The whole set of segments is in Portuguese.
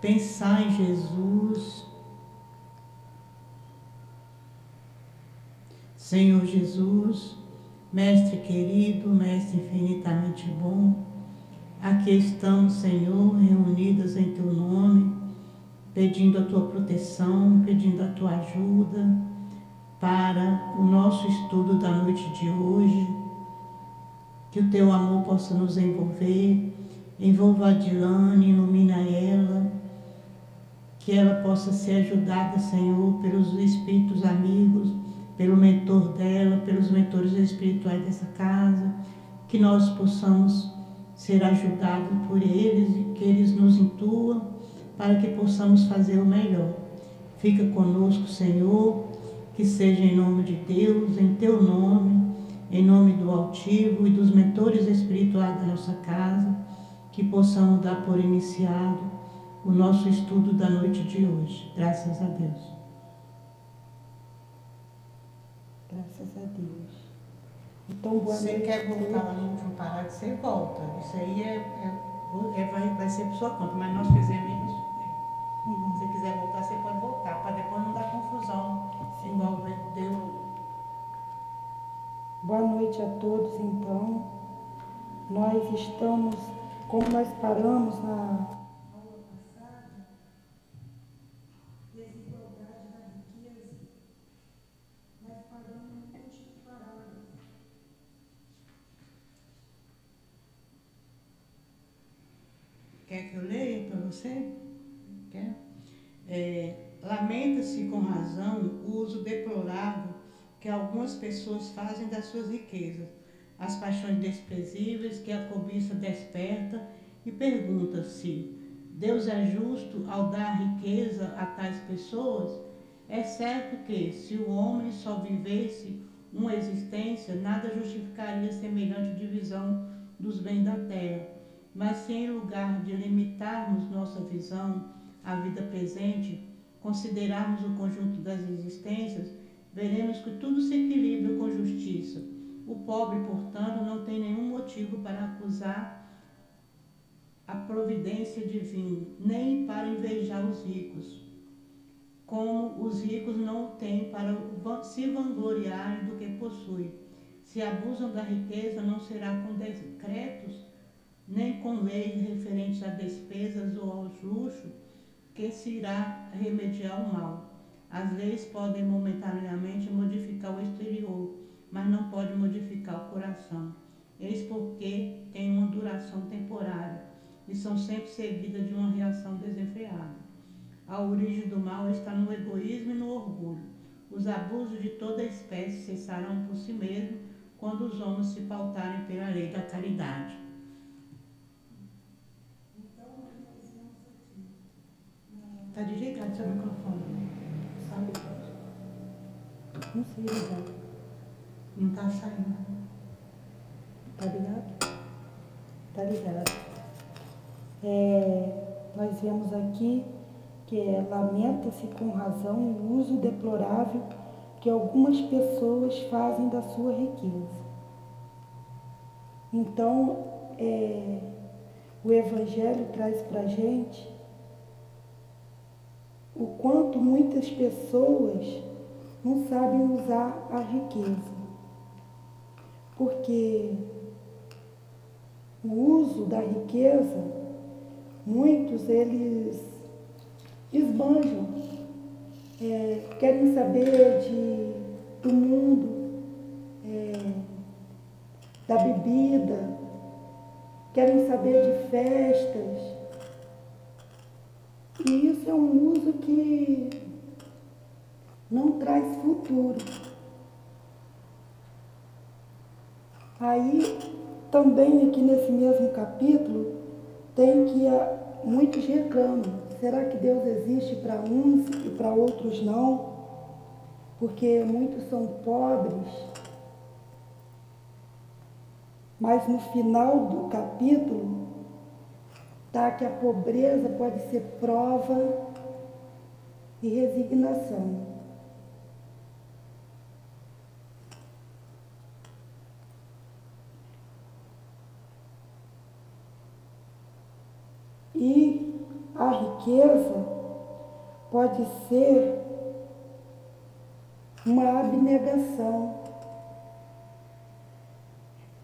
pensar em Jesus. Senhor Jesus, Mestre querido, Mestre infinitamente bom, aqui estamos, Senhor, reunidas em Teu nome, pedindo a Tua proteção, pedindo a Tua ajuda para o nosso estudo da noite de hoje. Que o Teu amor possa nos envolver, envolva a Dilane, ilumina ela, que ela possa ser ajudada, Senhor, pelos espíritos amigos, pelo mentor dela, pelos mentores espirituais dessa casa, que nós possamos ser ajudados por eles e que eles nos intuam para que possamos fazer o melhor. Fica conosco, Senhor, que seja em nome de Deus, em teu nome, em nome do altivo e dos mentores espirituais da nossa casa, que possamos dar por iniciado o nosso estudo da noite de hoje. Graças a Deus. Graças a Deus. Então, boa Você noite. quer voltar lá no último parágrafo, você volta. Isso aí é, é, é, vai, vai ser por sua conta, mas nós fizemos isso. Uhum. Se você quiser voltar, você pode voltar, para depois não dar confusão, Sim. igual deu. Boa noite a todos, então. Nós estamos, como nós paramos na você? Quer? É, Lamenta-se com razão o uso deplorável que algumas pessoas fazem das suas riquezas, as paixões desprezíveis que a cobiça desperta e pergunta-se: Deus é justo ao dar riqueza a tais pessoas? É certo que, se o homem só vivesse uma existência, nada justificaria semelhante divisão dos bens da terra mas se em lugar de limitarmos nossa visão à vida presente, considerarmos o conjunto das existências, veremos que tudo se equilibra com justiça. O pobre, portanto, não tem nenhum motivo para acusar a providência divina, nem para invejar os ricos, como os ricos não têm para se vangloriar do que possuem. Se abusam da riqueza, não será com decretos nem com leis referentes a despesas ou aos luxos, que se irá remediar o mal. As leis podem momentaneamente modificar o exterior, mas não podem modificar o coração. Eis porque têm uma duração temporária e são sempre seguidas de uma reação desenfreada. A origem do mal está no egoísmo e no orgulho. Os abusos de toda espécie cessarão por si mesmos quando os homens se pautarem pela lei da caridade. Está desligado seu microfone. Sabe? Não sei ligar. Não está saindo. Está ligado? Está ligado. É, nós vemos aqui que é, lamenta-se com razão o uso deplorável que algumas pessoas fazem da sua riqueza. Então, é, o Evangelho traz para a gente o quanto muitas pessoas não sabem usar a riqueza. Porque o uso da riqueza, muitos eles esbanjam, é, querem saber de, do mundo, é, da bebida, querem saber de festas, e isso é um uso que não traz futuro. Aí, também aqui nesse mesmo capítulo, tem que muitos reclamam. Será que Deus existe para uns e para outros não? Porque muitos são pobres. Mas no final do capítulo, tá? que a pobreza pode ser prova e resignação. E a riqueza pode ser uma abnegação,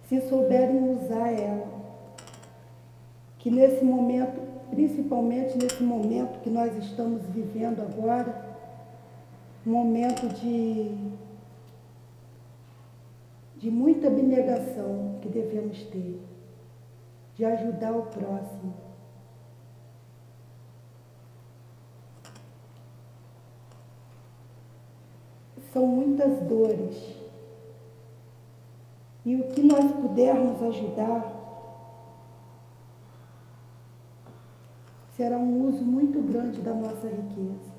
se souberem usar ela. Que nesse momento, principalmente nesse momento que nós estamos vivendo agora, momento de, de muita abnegação que devemos ter, de ajudar o próximo. São muitas dores. E o que nós pudermos ajudar será um uso muito grande da nossa riqueza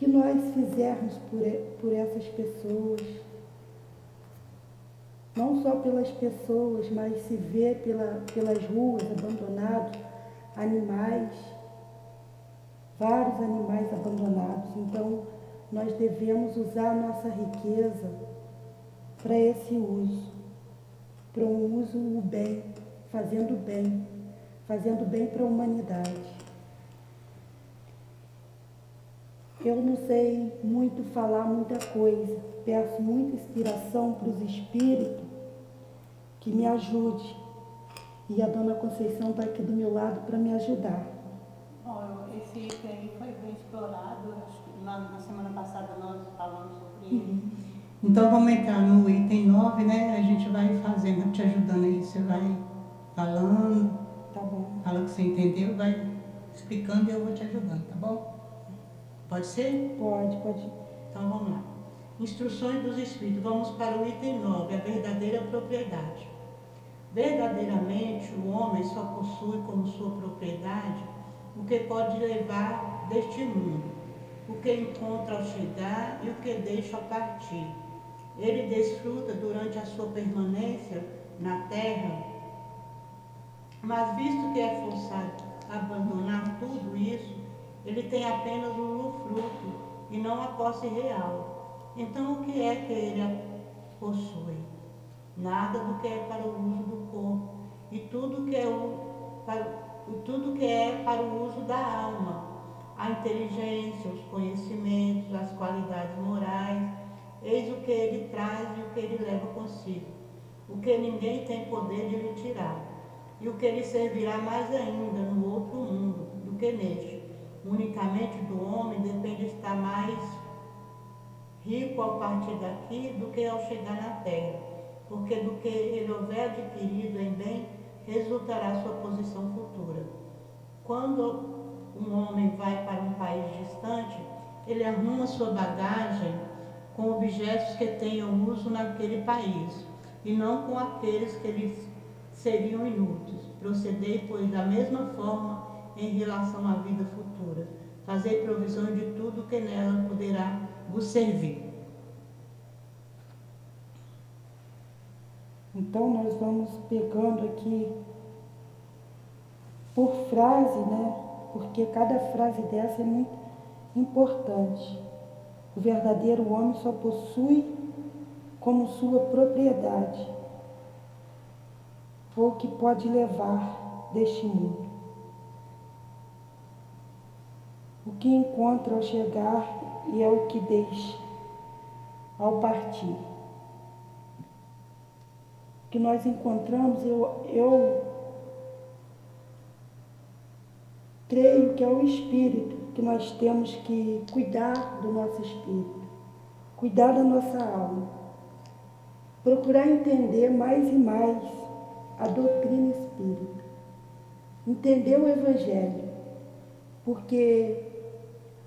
que nós fizermos por, por essas pessoas, não só pelas pessoas, mas se vê pela, pelas ruas abandonados, animais, vários animais abandonados. Então, nós devemos usar a nossa riqueza para esse uso, para um uso bem, fazendo bem, fazendo bem para a humanidade. Eu não sei muito falar muita coisa. Peço muita inspiração para os espíritos que me ajude. E a dona Conceição está aqui do meu lado para me ajudar. Bom, esse item foi bem explorado. Acho que na, na semana passada nós falamos sobre ele. Uhum. Então vamos entrar no item 9, né? A gente vai fazendo, te ajudando aí. Você vai falando. Tá bom. Fala o que você entendeu, vai explicando e eu vou te ajudando, tá bom? Pode ser? Pode, pode. Então vamos lá. Instruções dos Espíritos. Vamos para o item 9, a verdadeira propriedade. Verdadeiramente, o homem só possui como sua propriedade o que pode levar deste mundo, o que encontra ao chegar e o que deixa ao partir. Ele desfruta durante a sua permanência na terra, mas visto que é forçado a abandonar tudo isso, ele tem apenas o fruto e não a posse real. Então, o que é que ele possui? Nada do que é para o uso do corpo e tudo que é, o, para, tudo que é para o uso da alma, a inteligência, os conhecimentos, as qualidades morais, eis o que ele traz e o que ele leva consigo, o que ninguém tem poder de lhe tirar, e o que lhe servirá mais ainda no outro mundo do que neste unicamente do homem depende estar mais rico ao partir daqui do que ao chegar na terra, porque do que ele houver adquirido em bem resultará sua posição futura. Quando um homem vai para um país distante, ele arruma sua bagagem com objetos que tenham uso naquele país e não com aqueles que lhes seriam inúteis. Procedei, pois, da mesma forma em relação à vida futura. Fazer provisão de tudo que nela poderá vos servir. Então nós vamos pegando aqui por frase, né? Porque cada frase dessa é muito importante. O verdadeiro homem só possui como sua propriedade o que pode levar deste mundo. o que encontra ao chegar e é o que deixa ao partir. O que nós encontramos, eu, eu creio que é o espírito que nós temos que cuidar do nosso espírito, cuidar da nossa alma, procurar entender mais e mais a doutrina espírita, entender o Evangelho, porque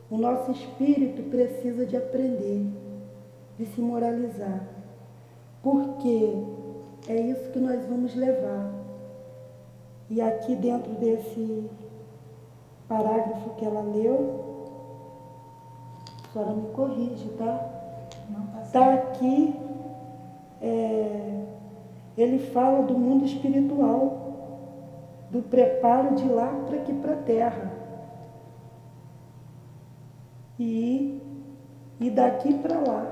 o nosso espírito precisa de aprender, de se moralizar, porque é isso que nós vamos levar. E aqui dentro desse parágrafo que ela leu, a senhora me corrige, tá? Está aqui, é, ele fala do mundo espiritual, do preparo de lá para aqui para a terra. E, e daqui para lá,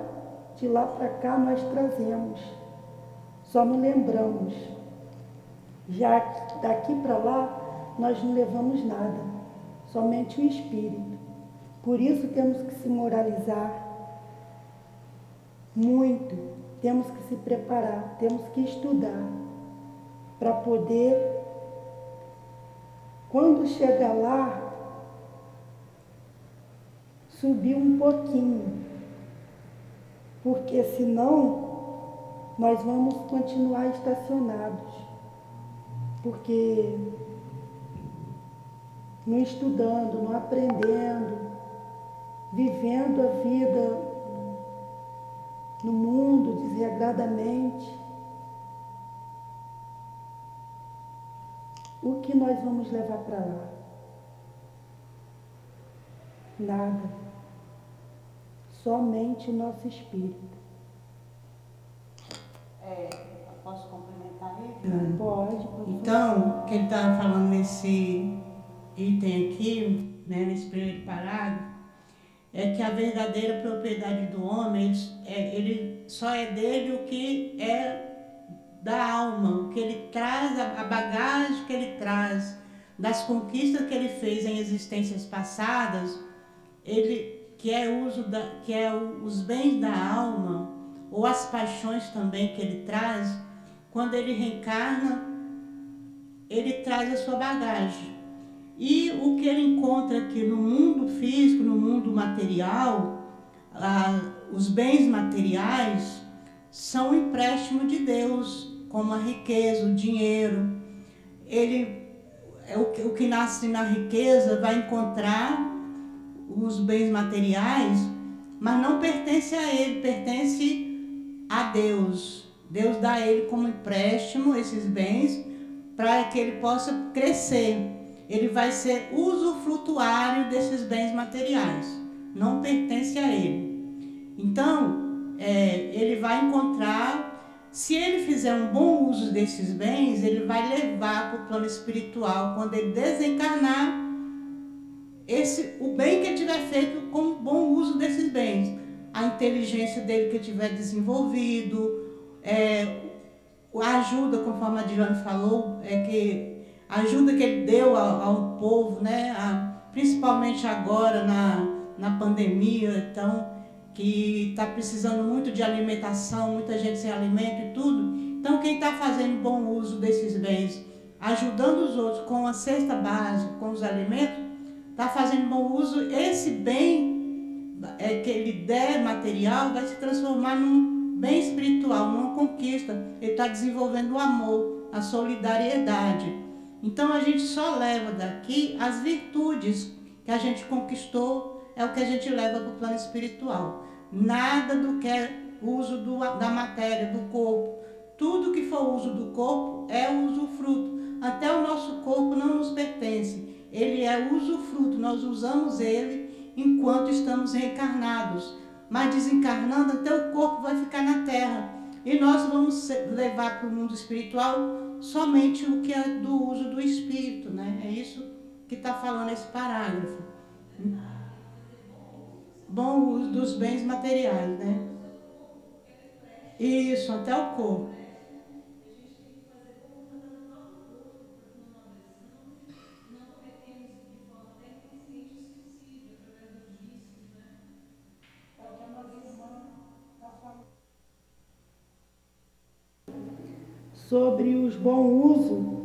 de lá para cá nós trazemos, só não lembramos. Já daqui para lá nós não levamos nada. somente o espírito. Por isso temos que se moralizar muito, temos que se preparar, temos que estudar para poder, quando chegar lá, subir um pouquinho, porque senão nós vamos continuar estacionados, porque não estudando, não aprendendo, vivendo a vida no mundo desregradamente, o que nós vamos levar para lá? Nada. Somente o nosso espírito. É, posso complementar ele? Pode, pode. Então, o que ele estava falando nesse item aqui, né, nesse primeiro parágrafo, é que a verdadeira propriedade do homem, é, ele só é dele o que é da alma, o que ele traz, a bagagem que ele traz, das conquistas que ele fez em existências passadas, ele que é uso da, que é os bens da alma ou as paixões também que ele traz, quando ele reencarna, ele traz a sua bagagem. E o que ele encontra aqui no mundo físico, no mundo material, ah, os bens materiais são um empréstimo de Deus, como a riqueza, o dinheiro. Ele é o que, o que nasce na riqueza vai encontrar os bens materiais, mas não pertence a ele, pertence a Deus. Deus dá a ele como empréstimo esses bens para que ele possa crescer ele vai ser usufrutuário desses bens materiais, não pertence a ele. Então, é, ele vai encontrar, se ele fizer um bom uso desses bens, ele vai levar para o plano espiritual, quando ele desencarnar, esse, o bem que ele tiver feito com bom uso desses bens, a inteligência dele que tiver desenvolvido, é, a ajuda, conforme a Diane falou, é que a ajuda que ele deu ao, ao povo, né? A, principalmente agora na, na pandemia, então, que está precisando muito de alimentação, muita gente sem alimento e tudo. Então, quem está fazendo bom uso desses bens, ajudando os outros com a cesta básica, com os alimentos, está fazendo bom uso, esse bem é, que ele der material vai se transformar num bem espiritual, numa conquista. Ele está desenvolvendo o amor, a solidariedade. Então a gente só leva daqui as virtudes que a gente conquistou, é o que a gente leva para o plano espiritual. Nada do que é uso do, da matéria, do corpo. Tudo que for uso do corpo é usufruto. Até o nosso corpo não nos pertence. Ele é usufruto, nós usamos ele enquanto estamos reencarnados. Mas desencarnando, até o corpo vai ficar na terra. E nós vamos levar para o mundo espiritual somente o que é do uso do espírito, né? É isso que está falando esse parágrafo. Bom uso dos bens materiais, né? Isso, até o corpo. Bom uso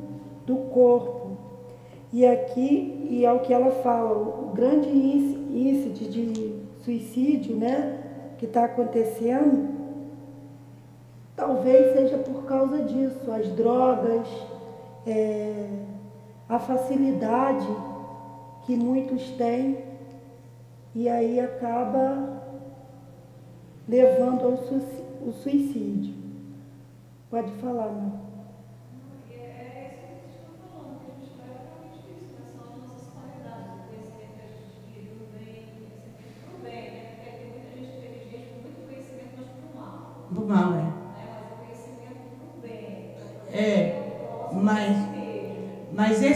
do corpo. E aqui, e é o que ela fala, o grande índice de suicídio né, que está acontecendo, talvez seja por causa disso, as drogas, é, a facilidade que muitos têm, e aí acaba levando ao suicídio. Pode falar, não.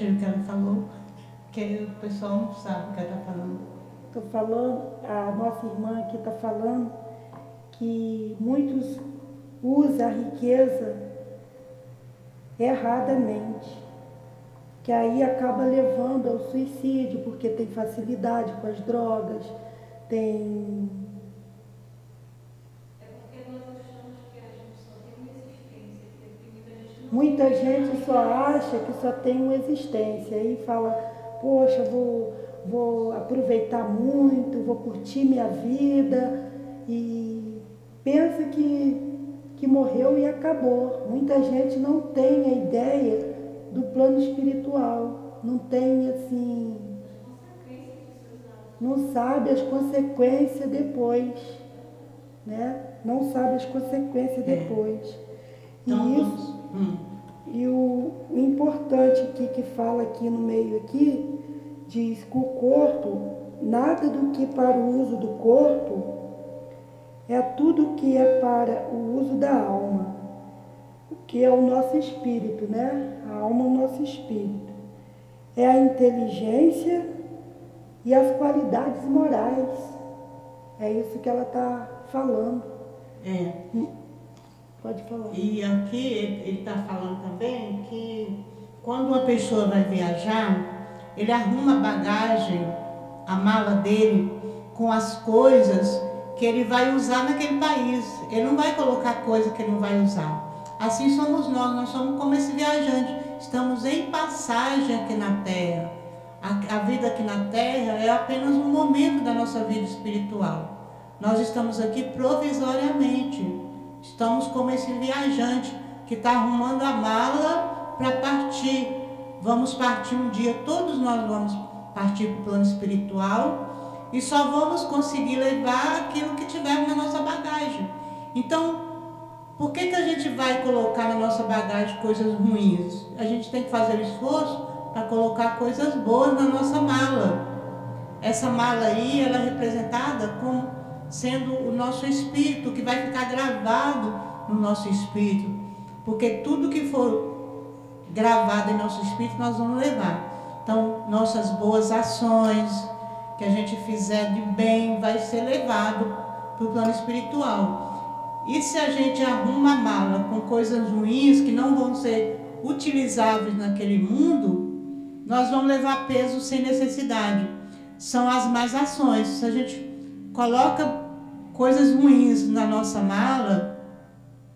Repete o que ela falou, que o pessoal não sabe o que ela está falando. Estou falando, a nossa irmã aqui está falando que muitos usam a riqueza erradamente, que aí acaba levando ao suicídio, porque tem facilidade com as drogas, tem Muita gente só acha que só tem uma existência e fala, poxa, vou vou aproveitar muito, vou curtir minha vida e pensa que, que morreu e acabou. Muita gente não tem a ideia do plano espiritual, não tem assim, não sabe as consequências depois, né? Não sabe as consequências é. depois. Então, e isso, hum. e o, o importante aqui que fala aqui no meio aqui, diz que o corpo, nada do que para o uso do corpo, é tudo que é para o uso da alma, que é o nosso espírito, né? A alma é o nosso espírito. É a inteligência e as qualidades morais. É isso que ela está falando. É. Pode falar. E aqui ele está falando também que quando uma pessoa vai viajar, ele arruma a bagagem, a mala dele, com as coisas que ele vai usar naquele país. Ele não vai colocar coisa que ele não vai usar. Assim somos nós, nós somos como esse viajante. Estamos em passagem aqui na terra. A, a vida aqui na terra é apenas um momento da nossa vida espiritual. Nós estamos aqui provisoriamente. Estamos como esse viajante que está arrumando a mala para partir vamos partir um dia, todos nós vamos partir para o plano espiritual e só vamos conseguir levar aquilo que tivermos na nossa bagagem. Então, por que, que a gente vai colocar na nossa bagagem coisas ruins? A gente tem que fazer esforço para colocar coisas boas na nossa mala. Essa mala aí, ela é representada como sendo o nosso espírito, que vai ficar gravado no nosso espírito. Porque tudo que for gravado em nosso espírito, nós vamos levar. Então, nossas boas ações, que a gente fizer de bem, vai ser levado para o plano espiritual. E se a gente arruma a mala com coisas ruins que não vão ser utilizáveis naquele mundo, nós vamos levar peso sem necessidade. São as más ações. Se a gente coloca coisas ruins na nossa mala,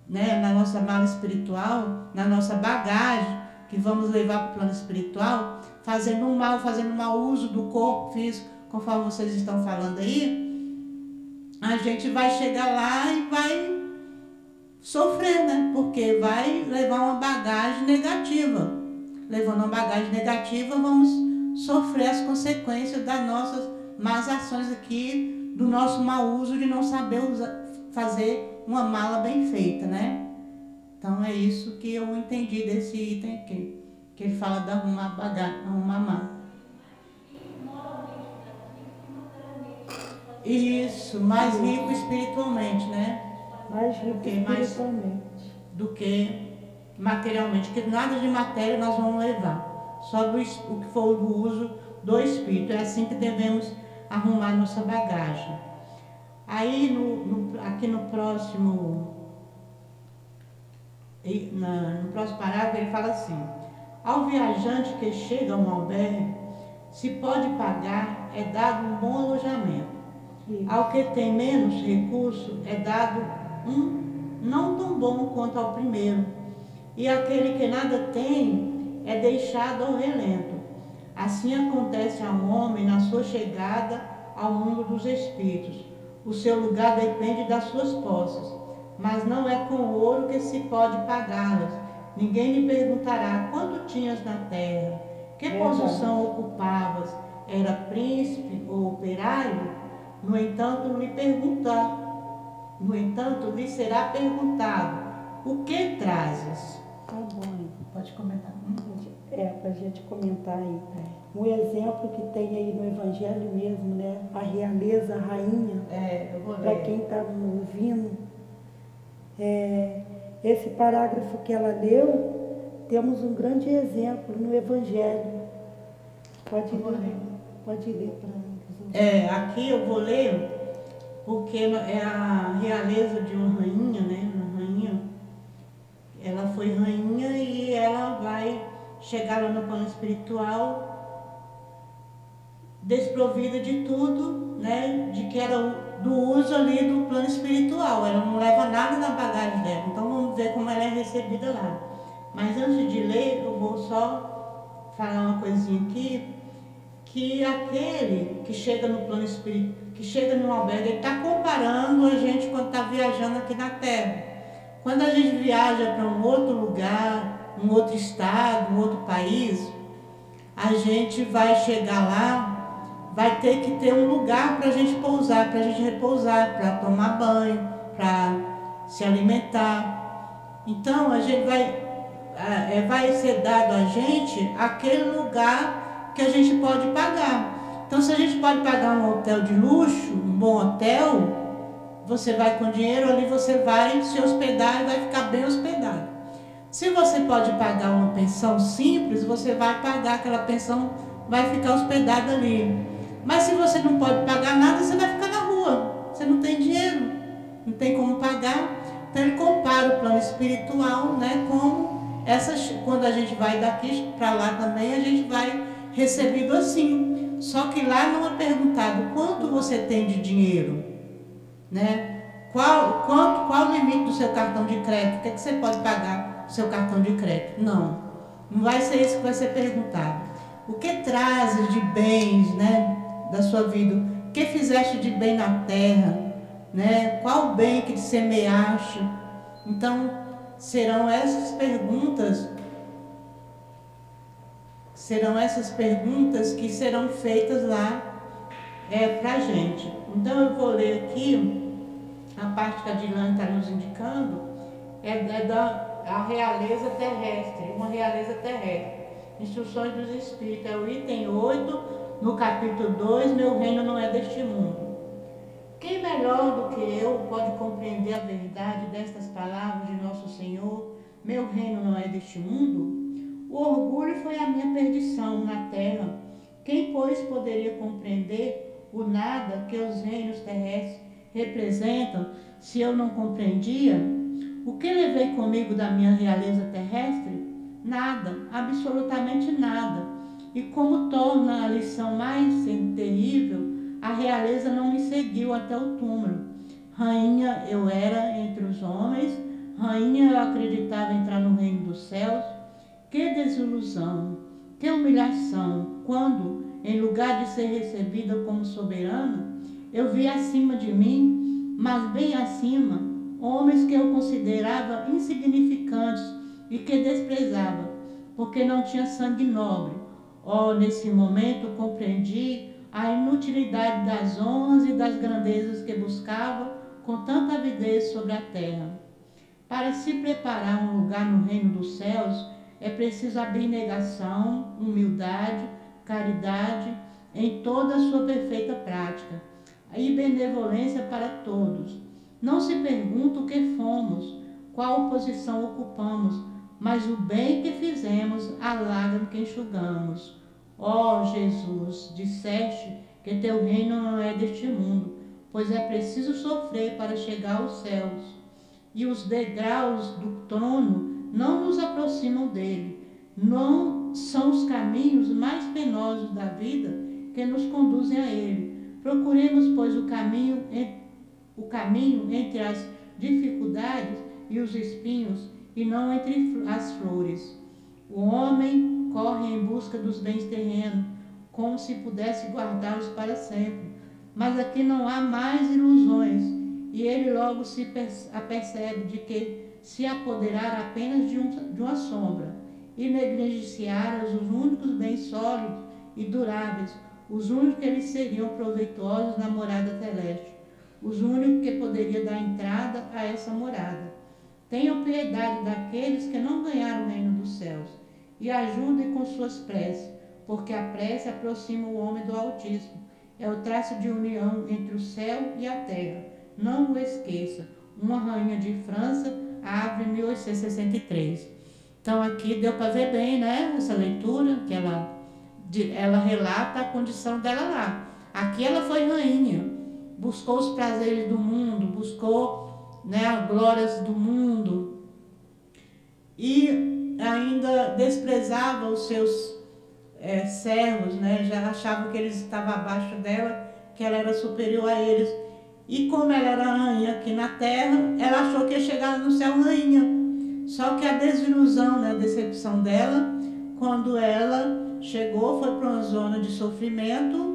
né, na nossa mala espiritual, na nossa bagagem, que vamos levar para o plano espiritual, fazendo um mal, fazendo um mau uso do corpo físico, conforme vocês estão falando aí, a gente vai chegar lá e vai sofrer, né? Porque vai levar uma bagagem negativa. Levando uma bagagem negativa, vamos sofrer as consequências das nossas más ações aqui, do nosso mau uso de não saber usar, fazer uma mala bem feita, né? Então é isso que eu entendi desse item aqui, que ele fala de arrumar bagagem, arrumar mala. Isso, mais rico espiritualmente, né? Mais rico que espiritualmente. Do que materialmente, que nada de matéria nós vamos levar, só do, o que for do uso do espírito. É assim que devemos arrumar nossa bagagem. Aí, no, no, aqui no próximo na, no próximo parágrafo ele fala assim: ao viajante que chega a um albergue, se pode pagar, é dado um bom alojamento. Isso. Ao que tem menos recurso é dado um não tão bom quanto ao primeiro, e aquele que nada tem é deixado ao relento. Assim acontece ao homem na sua chegada ao mundo dos espíritos. O seu lugar depende das suas posses, mas não é com ouro que se pode pagá-las. Ninguém lhe perguntará quanto tinhas na terra, que posição ocupavas, era príncipe ou operário? No entanto, lhe perguntar, no entanto, lhe será perguntado: o que trazes? Tá bom. Pode comentar. É, para a gente comentar aí. Um exemplo que tem aí no Evangelho mesmo, né? A realeza, a rainha. É, eu vou ler. Para quem está ouvindo. É, esse parágrafo que ela leu, temos um grande exemplo no Evangelho. Pode ler. Pode ler para É, aqui eu vou ler porque é a realeza de uma rainha, né? Uma rainha. Ela foi rainha e ela vai chegar lá no plano espiritual desprovida de tudo, né? De que era do uso ali do plano espiritual. Ela não leva nada na bagagem dela. Então vamos ver como ela é recebida lá. Mas antes de ler, eu vou só falar uma coisinha aqui que aquele que chega no plano espiritual, que chega no albergue, ele está comparando a gente quando está viajando aqui na Terra. Quando a gente viaja para um outro lugar, um outro estado, um outro país, a gente vai chegar lá, vai ter que ter um lugar para a gente pousar, para a gente repousar, para tomar banho, para se alimentar. Então a gente vai, é, vai ser dado a gente aquele lugar que a gente pode pagar. Então, se a gente pode pagar um hotel de luxo, um bom hotel, você vai com dinheiro ali, você vai se hospedar e vai ficar bem hospedado. Se você pode pagar uma pensão simples, você vai pagar aquela pensão, vai ficar hospedado ali. Mas se você não pode pagar nada, você vai ficar na rua. Você não tem dinheiro, não tem como pagar. Então ele compara o plano espiritual, né, com essas quando a gente vai daqui para lá também, a gente vai recebido assim. Só que lá não é perguntado quanto você tem de dinheiro, né? Qual, quanto, qual o limite do seu cartão de crédito? O que, é que você pode pagar seu cartão de crédito? Não. Não vai ser isso que vai ser perguntado. O que trazes de bens, né, da sua vida? O que fizeste de bem na terra, né? Qual o bem que te semeaste? Então, serão essas perguntas serão essas perguntas que serão feitas lá é, para a gente. Então eu vou ler aqui a parte que a Dilane está nos indicando, é, é da a realeza terrestre, uma realeza terrestre. Instruções dos Espíritos, é o item 8, no capítulo 2, meu reino não é deste mundo. Quem melhor do que eu pode compreender a verdade destas palavras de nosso Senhor? Meu reino não é deste mundo? O orgulho foi a minha perdição na terra. Quem, pois, poderia compreender o nada que os reinos terrestres representam se eu não compreendia? O que levei comigo da minha realeza terrestre? Nada, absolutamente nada. E como torna a lição mais terrível, a realeza não me seguiu até o túmulo. Rainha eu era entre os homens, rainha eu acreditava entrar no reino dos céus, que desilusão, que humilhação, quando, em lugar de ser recebida como soberana, eu vi acima de mim, mas bem acima, homens que eu considerava insignificantes e que desprezava, porque não tinha sangue nobre. Oh, nesse momento compreendi a inutilidade das honras e das grandezas que buscava com tanta avidez sobre a terra. Para se preparar um lugar no reino dos céus, é preciso abnegação, humildade, caridade em toda a sua perfeita prática e benevolência para todos. Não se pergunta o que fomos, qual posição ocupamos, mas o bem que fizemos, a lágrima que enxugamos. Ó oh, Jesus, disseste que teu reino não é deste mundo, pois é preciso sofrer para chegar aos céus. E os degraus do trono não nos aproximam dele. Não são os caminhos mais penosos da vida que nos conduzem a ele. Procuremos, pois, o caminho, o caminho entre as dificuldades e os espinhos, e não entre as flores. O homem corre em busca dos bens terrenos, como se pudesse guardá-los para sempre. Mas aqui não há mais ilusões, e ele logo se apercebe de que se apoderar apenas de, um, de uma sombra e negligenciar os únicos bens sólidos e duráveis, os únicos que eles seriam proveitosos na morada celeste, os únicos que poderiam dar entrada a essa morada. Tenham piedade daqueles que não ganharam o reino dos céus e ajudem com suas preces, porque a prece aproxima o homem do Altíssimo. É o traço de união entre o céu e a terra. Não o esqueça. Uma rainha de França, abre 1863. Então aqui deu para ver bem, né? Essa leitura que ela ela relata a condição dela lá. Aqui ela foi rainha, buscou os prazeres do mundo, buscou né, as glórias do mundo e ainda desprezava os seus é, servos, né? já achavam que eles estavam abaixo dela, que ela era superior a eles. E como ela era rainha aqui na terra, ela achou que ia chegar no céu rainha. Só que a desilusão, né, a decepção dela, quando ela chegou, foi para uma zona de sofrimento,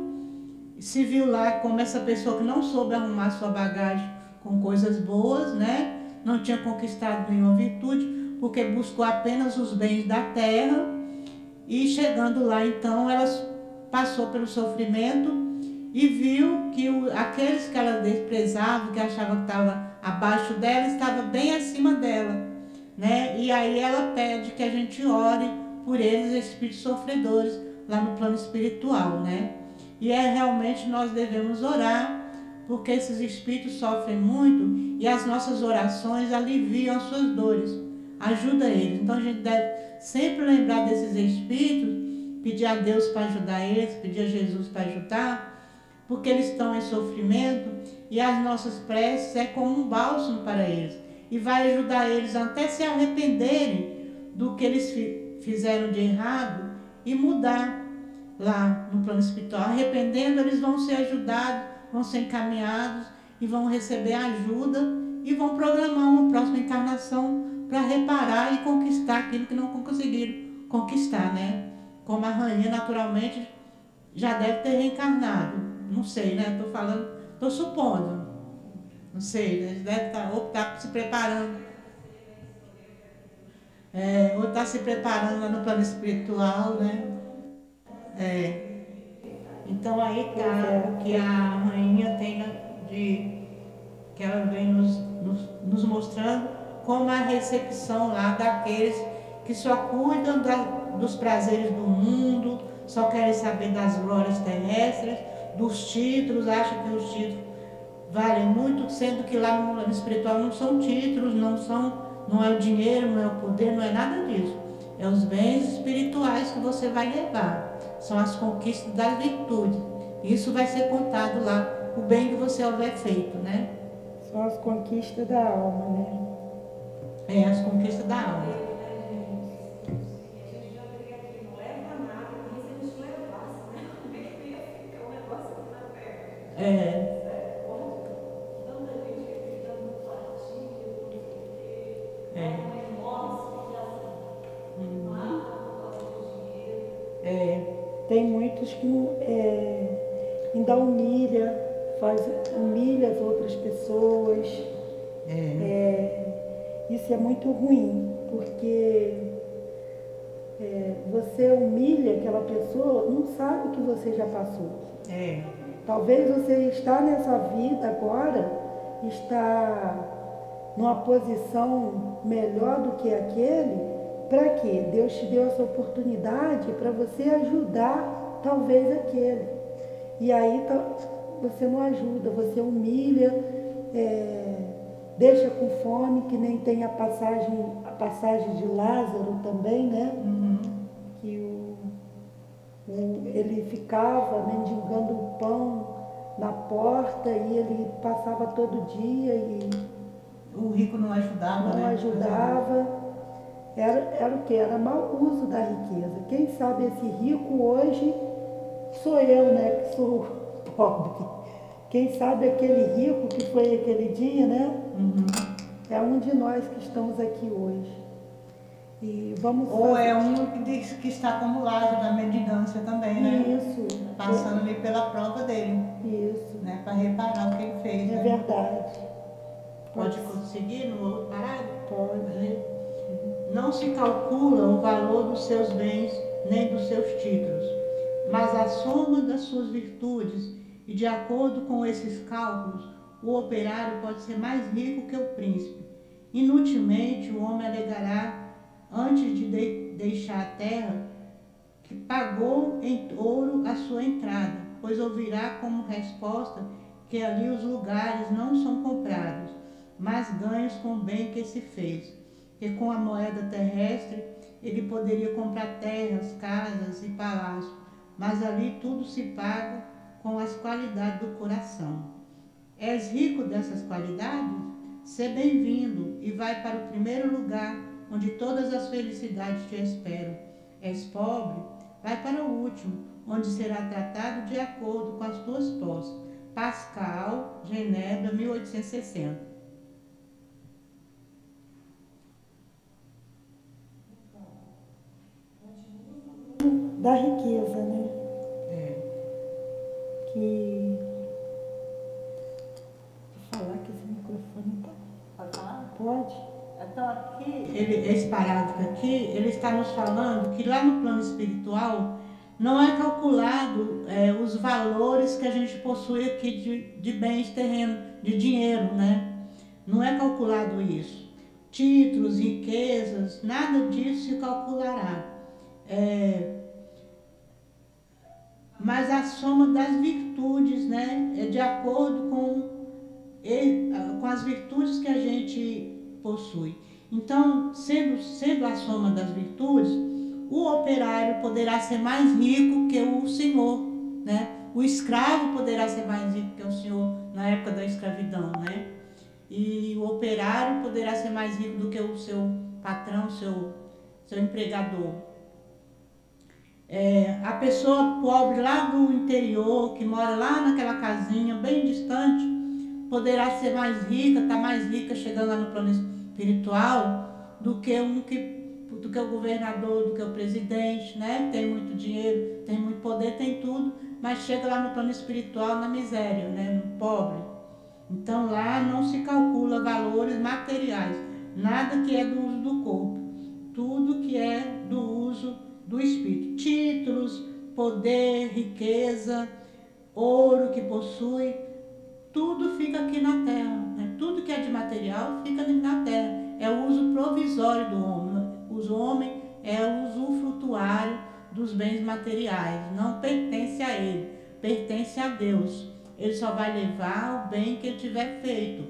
se viu lá como essa pessoa que não soube arrumar sua bagagem com coisas boas, né? Não tinha conquistado nenhuma virtude, porque buscou apenas os bens da terra. E chegando lá, então, ela passou pelo sofrimento e viu que o, aqueles que ela desprezava, que achava que estava abaixo dela, estava bem acima dela, né? E aí ela pede que a gente ore por eles, espíritos sofredores, lá no plano espiritual, né? E é realmente nós devemos orar, porque esses espíritos sofrem muito e as nossas orações aliviam as suas dores, ajuda eles. Então a gente deve sempre lembrar desses espíritos, pedir a Deus para ajudar eles, pedir a Jesus para ajudar, porque eles estão em sofrimento e as nossas preces é como um bálsamo para eles e vai ajudar eles até se arrependerem do que eles fizeram de errado e mudar lá no plano espiritual. Arrependendo, eles vão ser ajudados, vão ser encaminhados e vão receber ajuda e vão programar uma próxima encarnação para reparar e conquistar aquilo que não conseguiram conquistar, né? Como a rainha naturalmente já deve ter reencarnado. Não sei, né? Estou falando, estou supondo. Não sei, né? deve estar, ou está se preparando é, ou está se preparando lá no plano espiritual, né? É. Então aí tá o que a rainha tem de que ela vem nos, nos, nos, mostrando como a recepção lá daqueles que só cuidam da, dos prazeres do mundo, só querem saber das glórias terrestres, dos títulos, acham que os títulos valem muito, sendo que lá no plano espiritual não são títulos, não são não é o dinheiro, não é o poder, não é nada disso. É os bens espirituais que você vai levar. São as conquistas das virtudes. Isso vai ser contado lá, o bem que você houver feito, né? São as conquistas da alma, né? É, as conquistas da alma. É. Tem muitos que é, ainda humilha, faz, humilha as outras pessoas. É. É, isso é muito ruim, porque é, você humilha aquela pessoa, não sabe o que você já passou. É. Talvez você está nessa vida agora, está numa posição melhor do que aquele, para quê? Deus te deu essa oportunidade para você ajudar talvez aquele. E aí tá, você não ajuda, você humilha, é, deixa com fome, que nem tem a passagem, a passagem de Lázaro também, né? Uhum. Que o, o, ele ficava mendigando o pão na porta e ele passava todo dia e. O rico não ajudava, não né? ajudava era, era o que? Era mau uso da riqueza. Quem sabe esse rico hoje sou eu, né, que sou pobre. Quem sabe aquele rico que foi aquele dia, né? Uhum. É um de nós que estamos aqui hoje. E vamos Ou fazer- é um que, diz que está Lázaro na mendigância também, né? Isso. Passando ali pela prova dele, Isso. né? Para reparar o que ele fez. É né? verdade. Pode conseguir no outro parágrafo? Pode. Não se calcula o valor dos seus bens nem dos seus títulos, mas a soma das suas virtudes, e de acordo com esses cálculos, o operário pode ser mais rico que o príncipe. Inutilmente o homem alegará, antes de, de deixar a terra, que pagou em ouro a sua entrada, pois ouvirá como resposta que ali os lugares não são comprados, mas ganhos com o bem que se fez que com a moeda terrestre ele poderia comprar terras, casas e palácios, mas ali tudo se paga com as qualidades do coração. És rico dessas qualidades? Sê bem-vindo e vai para o primeiro lugar onde todas as felicidades te esperam. És pobre? Vai para o último, onde será tratado de acordo com as tuas posses. Pascal, Genebra, 1860. Da riqueza, né? É. Que. Vou falar que esse microfone tá. Pode falar? Pode? Então aqui, ele, esse parágrafo aqui, ele está nos falando que lá no plano espiritual não é calculado é, os valores que a gente possui aqui de, de bens terrenos, de dinheiro, né? Não é calculado isso. Títulos, riquezas, nada disso se calculará. É, mas a soma das virtudes, né? É de acordo com, e- com as virtudes que a gente possui. Então, sendo, sendo a soma das virtudes, o operário poderá ser mais rico que o senhor, né? O escravo poderá ser mais rico que o senhor na época da escravidão, né? E o operário poderá ser mais rico do que o seu patrão, seu, seu empregador. É, a pessoa pobre lá do interior, que mora lá naquela casinha bem distante, poderá ser mais rica, está mais rica chegando lá no plano espiritual do que um que do que o governador, do que o presidente, né? Tem muito dinheiro, tem muito poder, tem tudo, mas chega lá no plano espiritual na miséria, né? No pobre. Então lá não se calcula valores materiais, nada que é do uso do corpo, tudo que é do uso do espírito. Títulos, poder, riqueza, ouro que possui, tudo fica aqui na terra. Né? Tudo que é de material fica na terra. É o uso provisório do homem. O homem é o usufrutuário dos bens materiais. Não pertence a ele, pertence a Deus. Ele só vai levar o bem que ele tiver feito.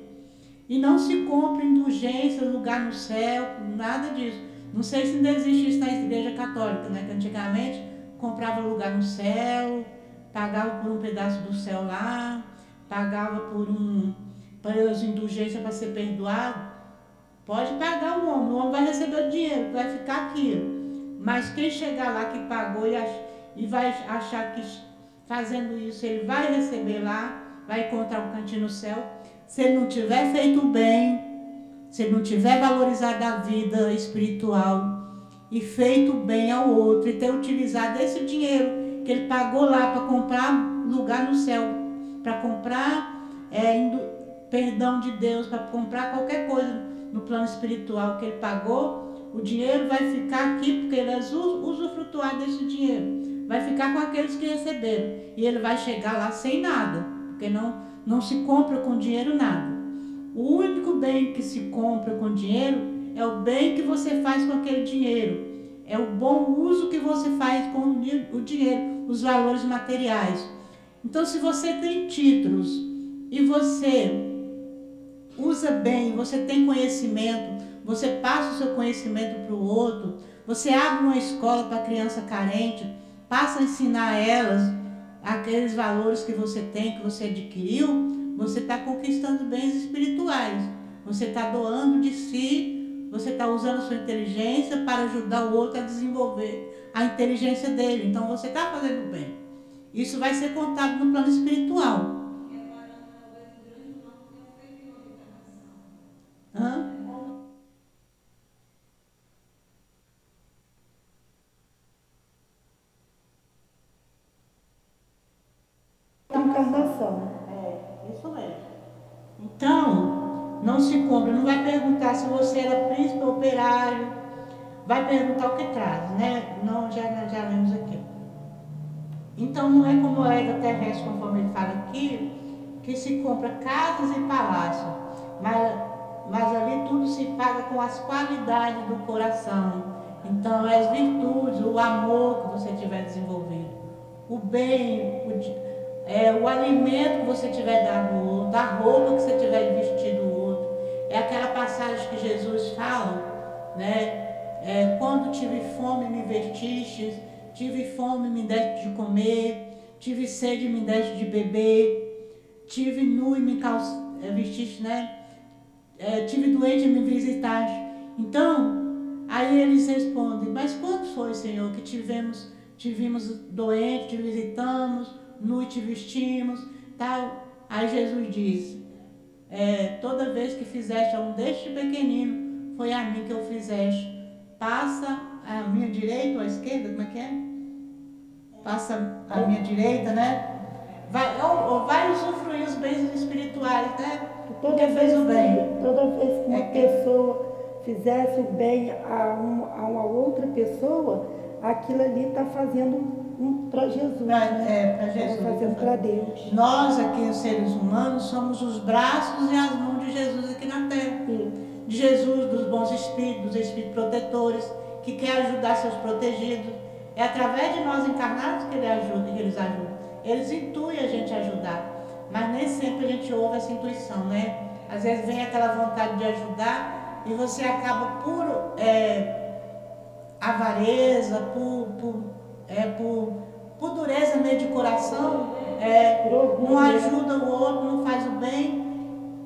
E não se compra indulgência, lugar no céu, nada disso. Não sei se ainda existe isso na igreja católica, né? Que antigamente comprava lugar no céu, pagava por um pedaço do céu lá, pagava por um para as indulgências para ser perdoado. Pode pagar o homem, o homem vai receber o dinheiro, vai ficar aqui. Mas quem chegar lá que pagou e, ach, e vai achar que fazendo isso ele vai receber lá, vai encontrar um cantinho no céu. Se ele não tiver feito bem, se ele não tiver valorizado a vida espiritual e feito bem ao outro e ter utilizado esse dinheiro que ele pagou lá para comprar lugar no céu, para comprar é, indo, perdão de Deus, para comprar qualquer coisa no plano espiritual que ele pagou, o dinheiro vai ficar aqui porque ele é usufrutuar desse dinheiro. Vai ficar com aqueles que receberam. E ele vai chegar lá sem nada, porque não, não se compra com dinheiro nada. O único bem que se compra com dinheiro é o bem que você faz com aquele dinheiro. É o bom uso que você faz com o dinheiro, os valores materiais. Então, se você tem títulos e você usa bem, você tem conhecimento, você passa o seu conhecimento para o outro, você abre uma escola para criança carente, passa a ensinar a elas aqueles valores que você tem, que você adquiriu, você está conquistando bens espirituais, você está doando de si, você está usando sua inteligência para ajudar o outro a desenvolver a inteligência dele. Então você está fazendo bem. Isso vai ser contado no plano espiritual. Hã? Encarnação. Não se compra, não vai perguntar se você era príncipe ou operário, vai perguntar o que traz, né? Não, já, já lemos aqui. Então não é com moeda terrestre, conforme ele fala aqui, que se compra casas e palácios, mas, mas ali tudo se paga com as qualidades do coração. Então é as virtudes, o amor que você tiver desenvolvido, o bem, o, é, o alimento que você tiver dado ao outro, a roupa que você tiver vestido passagem que Jesus fala, né? É, quando tive fome me vestistes, tive fome me deste de comer, tive sede me deste de beber, tive nu e me calç... É, vestiste, né? É, tive doente e me visitaste. Então, aí eles respondem, mas quando foi, Senhor, que tivemos, tivemos doente, te visitamos, nu te vestimos, tal. Aí Jesus diz, é, toda vez que fizeste a um deste pequenino, foi a mim que eu fizeste. Passa a minha direita ou a esquerda, como é que é? Passa a minha direita, né? Vai, ou, ou vai usufruir os bens espirituais, né? Toda Porque fez o bem. toda vez que uma é que... pessoa fizesse o bem a uma, a uma outra pessoa, aquilo ali está fazendo para Jesus. Pra, né? É, para Jesus. Fazendo para Deus. Nós aqui, os seres humanos, somos os braços e as mãos de Jesus aqui na terra. De Jesus, dos bons espíritos, dos espíritos protetores, que quer ajudar seus protegidos. É através de nós encarnados que, ele ajuda, que eles ajudam. Eles intuem a gente ajudar. Mas nem sempre a gente ouve essa intuição, né? Às vezes vem aquela vontade de ajudar e você acaba por é, avareza, por, por é, por, por dureza meio de coração, é, não ajuda o outro, não faz o bem.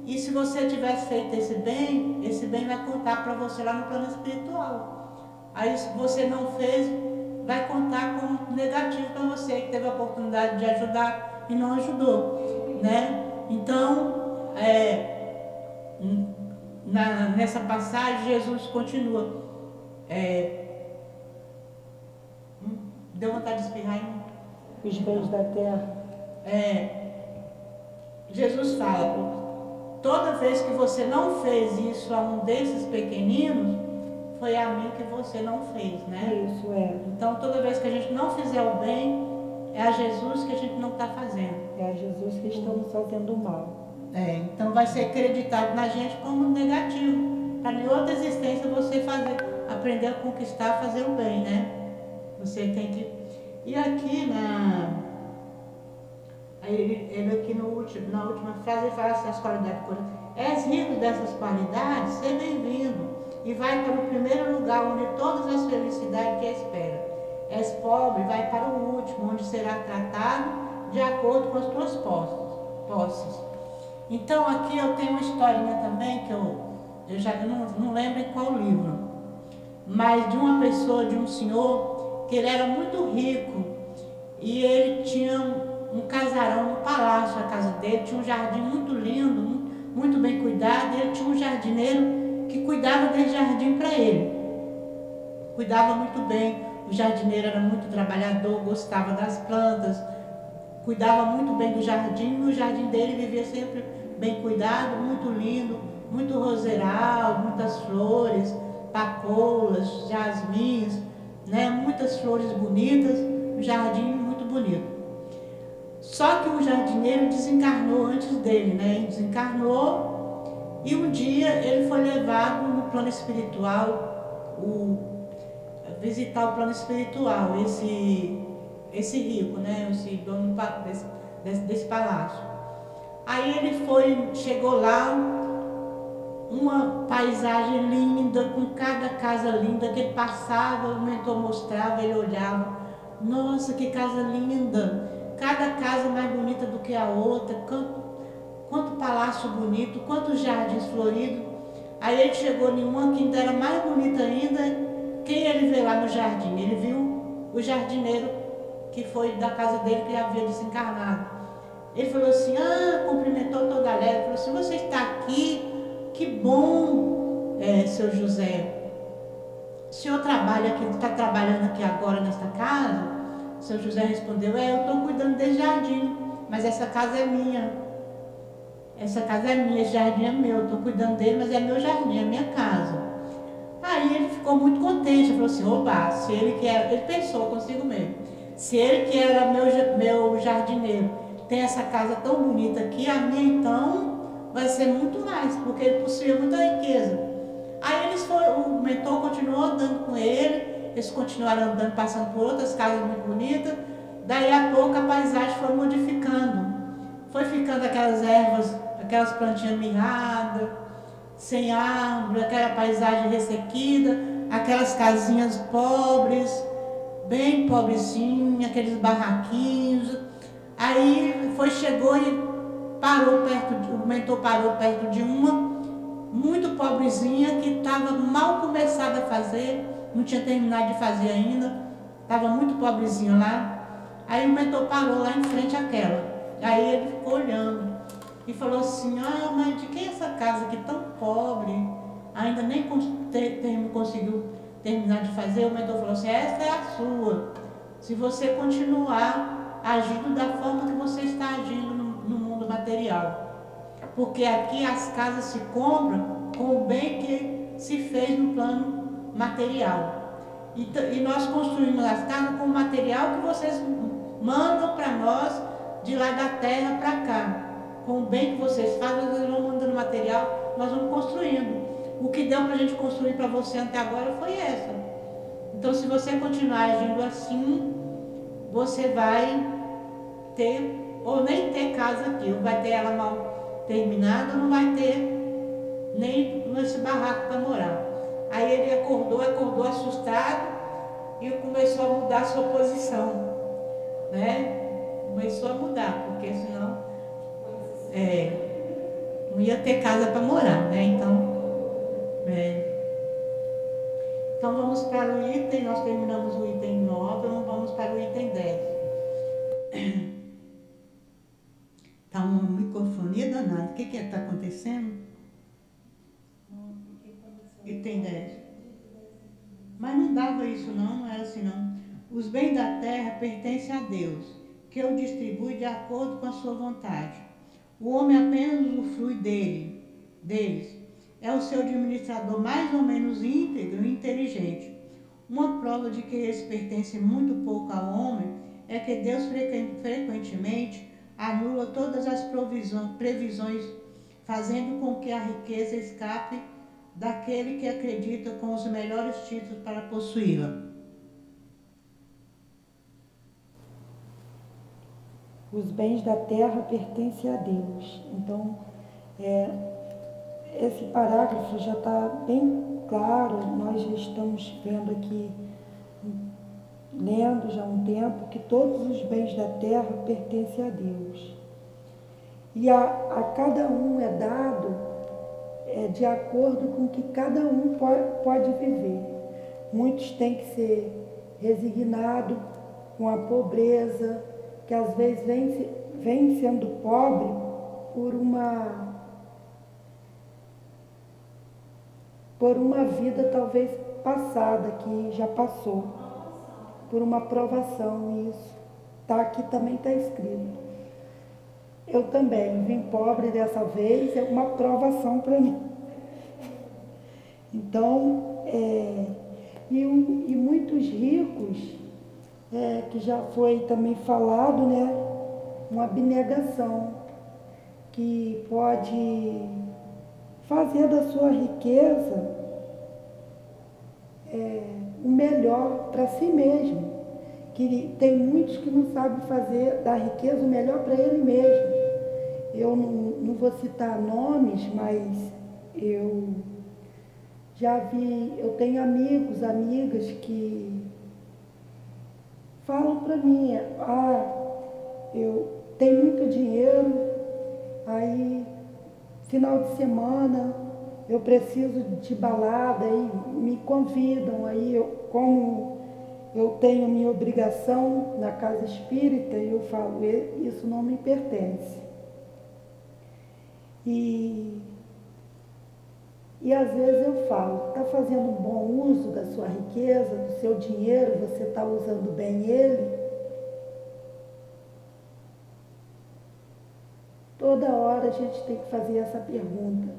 E se você tivesse feito esse bem, esse bem vai contar para você lá no plano espiritual. Aí se você não fez, vai contar como negativo para você, que teve a oportunidade de ajudar e não ajudou. Né? Então, é, na, nessa passagem, Jesus continua. É, Deu vontade de espirrar em os bens da terra. É. Jesus fala, toda vez que você não fez isso a um desses pequeninos, foi a mim que você não fez, né? Isso é. Então toda vez que a gente não fizer o bem, é a Jesus que a gente não está fazendo. É a Jesus que estamos fazendo o mal. É, então vai ser acreditado na gente como negativo. Para em outra existência você fazer, aprender a conquistar, fazer o bem, né? Você tem que. E aqui na. Ele, ele aqui no último, na última frase ele fala assim, as qualidades És rico dessas qualidades, seja bem-vindo. E vai para o primeiro lugar onde todas as felicidades te esperam. És pobre, vai para o último, onde será tratado de acordo com as tuas posses. Então aqui eu tenho uma historinha também que eu, eu já não, não lembro em qual livro, mas de uma pessoa, de um senhor que ele era muito rico e ele tinha um, casarão no palácio, a casa dele, tinha um jardim muito lindo, muito, muito bem cuidado, e ele tinha um jardineiro que cuidava desse jardim para ele. Cuidava muito bem, o jardineiro era muito trabalhador, gostava das plantas, cuidava muito bem do jardim, e o jardim dele vivia sempre bem cuidado, muito lindo, muito roseral, muitas flores, papoulas, jasmins, né? muitas flores bonitas, um jardim muito bonito. Só que o jardineiro desencarnou antes dele, né? Ele desencarnou e um dia ele foi levado no plano espiritual, o, visitar o plano espiritual, esse, esse rico, né? Esse dono desse, desse, desse palácio. Aí ele foi, chegou lá, uma paisagem linda, com cada casa linda que ele passava, o mentor mostrava, ele olhava. Nossa, que casa linda! Cada casa mais bonita do que a outra, quanto, quanto palácio bonito, quantos jardins floridos. Aí ele chegou em uma que ainda era mais bonita ainda. Quem ele vê lá no jardim? Ele viu o jardineiro que foi da casa dele que havia desencarnado. Ele falou assim, ah, cumprimentou toda a leve, falou assim, você está aqui que bom, é, seu José. O senhor trabalha aqui, está trabalhando aqui agora nesta casa? Seu José respondeu, é, eu estou cuidando desse jardim. mas essa casa é minha. Essa casa é minha, esse jardim é meu, estou cuidando dele, mas é meu jardim, é minha casa. Aí ele ficou muito contente, falou assim, opa, se ele que era, ele pensou consigo mesmo, se ele que era meu, meu jardineiro tem essa casa tão bonita aqui, a minha então vai ser muito mais, porque ele possuía muita riqueza. Aí eles foram, o mentor continuou andando com ele, eles continuaram andando, passando por outras casas muito bonitas. Daí a pouco a paisagem foi modificando. Foi ficando aquelas ervas, aquelas plantinhas mirradas, sem árvore, aquela paisagem ressequida, aquelas casinhas pobres, bem pobrezinhas, aqueles barraquinhos. Aí foi, chegou e parou perto, de, o mentor parou perto de uma muito pobrezinha que estava mal começada a fazer, não tinha terminado de fazer ainda, estava muito pobrezinha lá. Aí o mentor parou lá em frente àquela. Aí ele ficou olhando e falou assim, ah, mas de quem é essa casa aqui tão pobre? Ainda nem conseguiu terminar de fazer. O mentor falou assim, essa é a sua. Se você continuar agindo da forma que você está agindo mundo material porque aqui as casas se compram com o bem que se fez no plano material. E, e nós construímos as casas com o material que vocês mandam para nós de lá da terra para cá. Com o bem que vocês fazem, vocês vão mandando material, nós vamos construindo. O que deu para a gente construir para você até agora foi essa. Então, se você continuar agindo assim, você vai ter, ou nem ter casa aqui, ou vai ter ela mal terminado, não vai ter nem nesse barraco para morar. Aí ele acordou, acordou assustado e começou a mudar sua posição. Né? Começou a mudar, porque senão é, não ia ter casa para morar, né? Então, é. então vamos para o item, nós terminamos o item 9, vamos para o item 10. Está uma microfonia danada. O que que tá acontecendo? E tem 10. Mas não dava isso não, não era assim não. Os bens da terra pertencem a Deus, que o distribui de acordo com a sua vontade. O homem apenas usufrui dele, deles. É o seu administrador mais ou menos íntegro e inteligente. Uma prova de que eles pertencem muito pouco ao homem é que Deus frequentemente anula todas as previsões, fazendo com que a riqueza escape daquele que acredita com os melhores títulos para possuí-la. Os bens da terra pertencem a Deus. Então, é, esse parágrafo já está bem claro, nós já estamos vendo aqui lendo já há um tempo que todos os bens da terra pertencem a Deus. E a, a cada um é dado é, de acordo com o que cada um pode, pode viver. Muitos têm que ser resignados com a pobreza, que às vezes vem, vem sendo pobre por uma por uma vida talvez passada que já passou por uma provação, isso. Tá, aqui também está escrito. Eu também vim pobre dessa vez, é uma provação para mim. Então, é, e, e, muitos ricos, é, que já foi também falado, né? Uma abnegação que pode fazer da sua riqueza é, o melhor para si mesmo. Que tem muitos que não sabem fazer da riqueza o melhor para ele mesmo. Eu não, não vou citar nomes, mas eu já vi, eu tenho amigos, amigas que falam para mim, ah, eu tenho muito dinheiro, aí final de semana eu preciso de balada, aí me convidam, aí eu, como eu tenho minha obrigação na casa espírita, eu falo, isso não me pertence. E, e às vezes eu falo, está fazendo um bom uso da sua riqueza, do seu dinheiro, você está usando bem ele? toda hora a gente tem que fazer essa pergunta.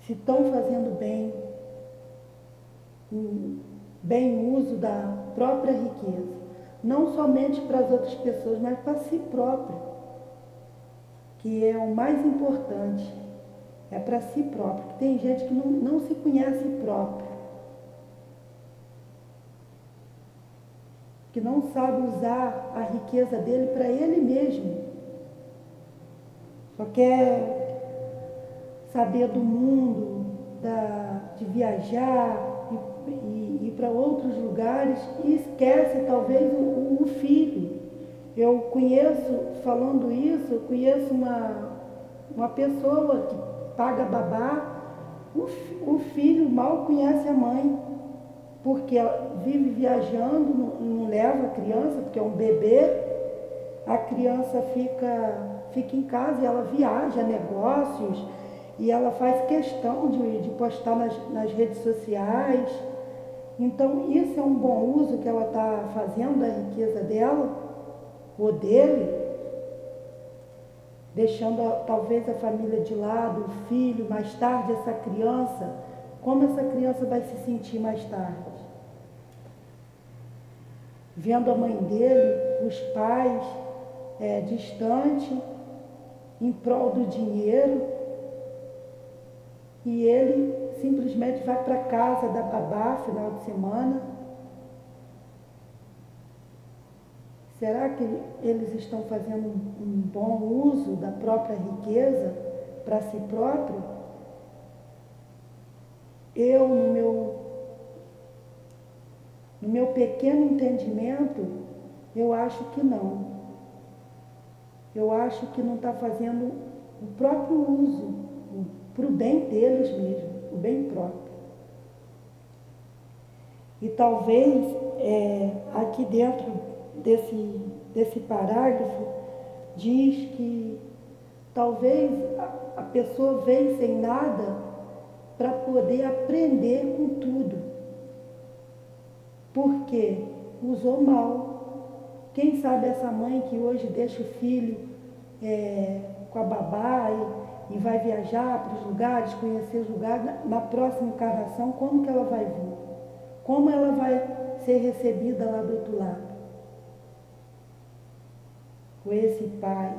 Se estão fazendo bem, bem uso da própria riqueza. Não somente para as outras pessoas, mas para si próprio. Que é o mais importante. É para si próprio. Tem gente que não, não se conhece próprio. Que não sabe usar a riqueza dele para ele mesmo. Só quer saber do mundo, da, de viajar, e ir para outros lugares e esquece talvez o, o, filho. Eu conheço, falando isso, eu conheço uma, uma pessoa que paga babá, o, o filho mal conhece a mãe, porque vive viajando, não, não leva a criança, porque é um bebê, a criança fica, fica em casa e ela viaja negócios, e ela faz questão de, de postar nas, nas redes sociais. Então, isso é um bom uso que ela está fazendo da riqueza dela, ou dele, deixando talvez a família de lado, o filho, mais tarde essa criança. Como essa criança vai se sentir mais tarde? Vendo a mãe dele, os pais, é, distante, em prol do dinheiro, e ele simplesmente vai para casa da babá final de semana. Será que eles estão fazendo um bom uso da própria riqueza para si próprio? Eu, no meu, no meu pequeno entendimento, eu acho que não. Eu acho que não está fazendo o próprio uso, para o bem deles mesmo, o bem próprio. E talvez é, aqui dentro desse, desse parágrafo diz que talvez a, a pessoa vem sem nada para poder aprender com tudo. Porque usou mal. Quem sabe essa mãe que hoje deixa o filho é, com a babá e e vai viajar para os lugares, conhecer os lugares, na próxima encarnação, como que ela vai vir? Como ela vai ser recebida lá do outro lado? Com esse pai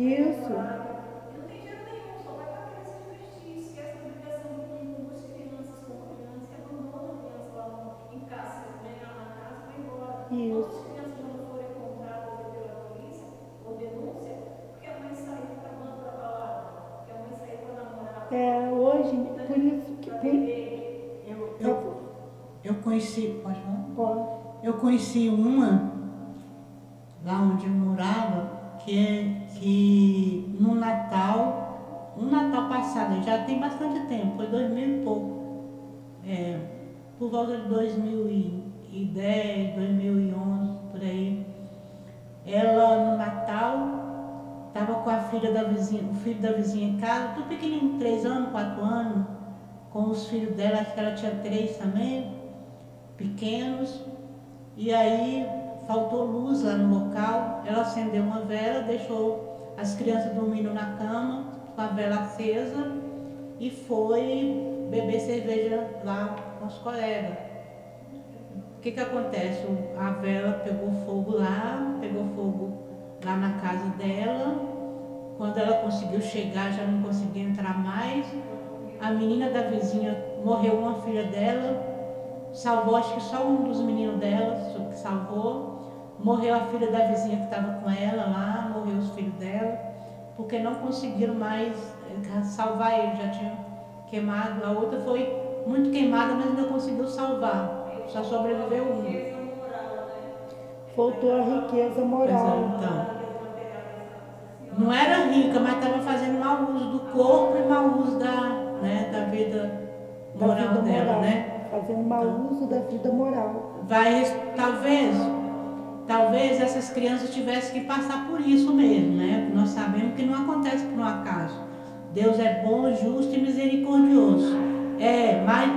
Isso. Não tem dinheiro nenhum, só vai para a criança divertir, esquece a obrigação de crianças com crianças, que abandona a criança lá em casa, né, na casa e vai embora. Isso. Quantas crianças já não foram encontradas pela polícia ou denúncia porque a mãe saiu para para porque a mãe saiu para namorar. É, hoje, por isso que tem. Eu, eu, eu conheci, pode falar? Pode. Eu conheci uma lá onde eu morava que, que no Natal, no Natal passado, já tem bastante tempo, foi 2000 e pouco, é, por volta de 2010, 2011, por aí, ela no Natal estava com a filha da vizinha, o filho da vizinha em casa, tudo pequenininho, 3 anos, 4 anos, com os filhos dela, acho que ela tinha três também, pequenos, e aí faltou luz lá no local, ela acendeu uma vela, deixou as crianças dormindo na cama, com a vela acesa, e foi beber cerveja lá com os colegas. O que que acontece? A vela pegou fogo lá, pegou fogo lá na casa dela. Quando ela conseguiu chegar, já não conseguia entrar mais. A menina da vizinha morreu uma filha dela, salvou acho que só um dos meninos dela, que salvou. Morreu a filha da vizinha que estava com ela lá, morreu os filhos dela, porque não conseguiram mais eh, salvar ele, já tinham queimado. A outra foi muito queimada, mas ainda conseguiu salvar. Só sobreviveu um. Faltou a riqueza moral. Então, não era rica, mas estava fazendo mau uso do corpo e mau uso da, né, da vida moral da vida dela, moral. né? Fazendo mau Então. uso da vida moral. Vai, talvez, talvez essas crianças tivessem que passar por isso mesmo, né? Nós sabemos que não acontece por um acaso. Deus é bom, justo e misericordioso. É, mas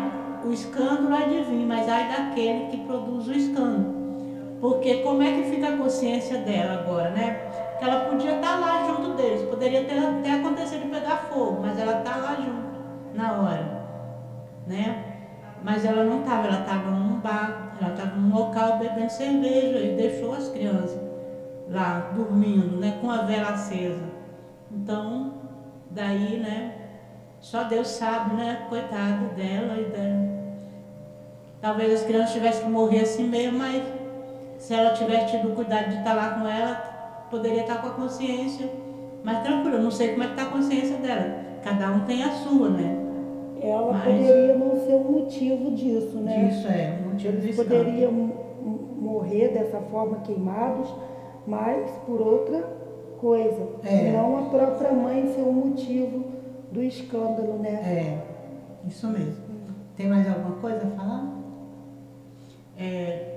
o escândalo é divino, mas ai daquele que produz o escândalo. Porque como é que fica a consciência dela agora, né? Que ela podia estar lá junto deles, poderia ter até acontecido pegar fogo, mas ela está lá junto na hora, né? Mas ela não estava, ela estava num bar, ela estava num local bebendo cerveja e deixou as crianças lá dormindo, né? Com a vela acesa. Então, daí, né? Só Deus sabe, né? Coitado dela e dela. Talvez as crianças tivessem que morrer assim mesmo, mas se ela tivesse tido cuidado de estar lá com ela, poderia estar com a consciência mais tranquila. Não sei como é que está a consciência dela. Cada um tem a sua, né? Ela mas, poderia não ser o motivo disso, né? Isso é, o motivo Eles poderiam morrer dessa forma queimados, mas por outra coisa. É. Não a própria mãe ser o motivo do escândalo, né? É, isso mesmo. Tem mais alguma coisa a falar? É,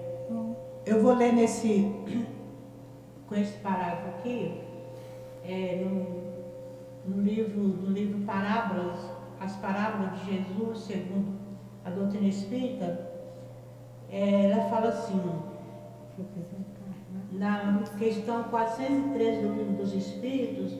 eu vou ler nesse, com esse parágrafo aqui, é, no, no, livro, no livro Parábolas, as parábolas de Jesus, segundo a doutrina espírita, é, ela fala assim, na questão 403 do livro dos Espíritos,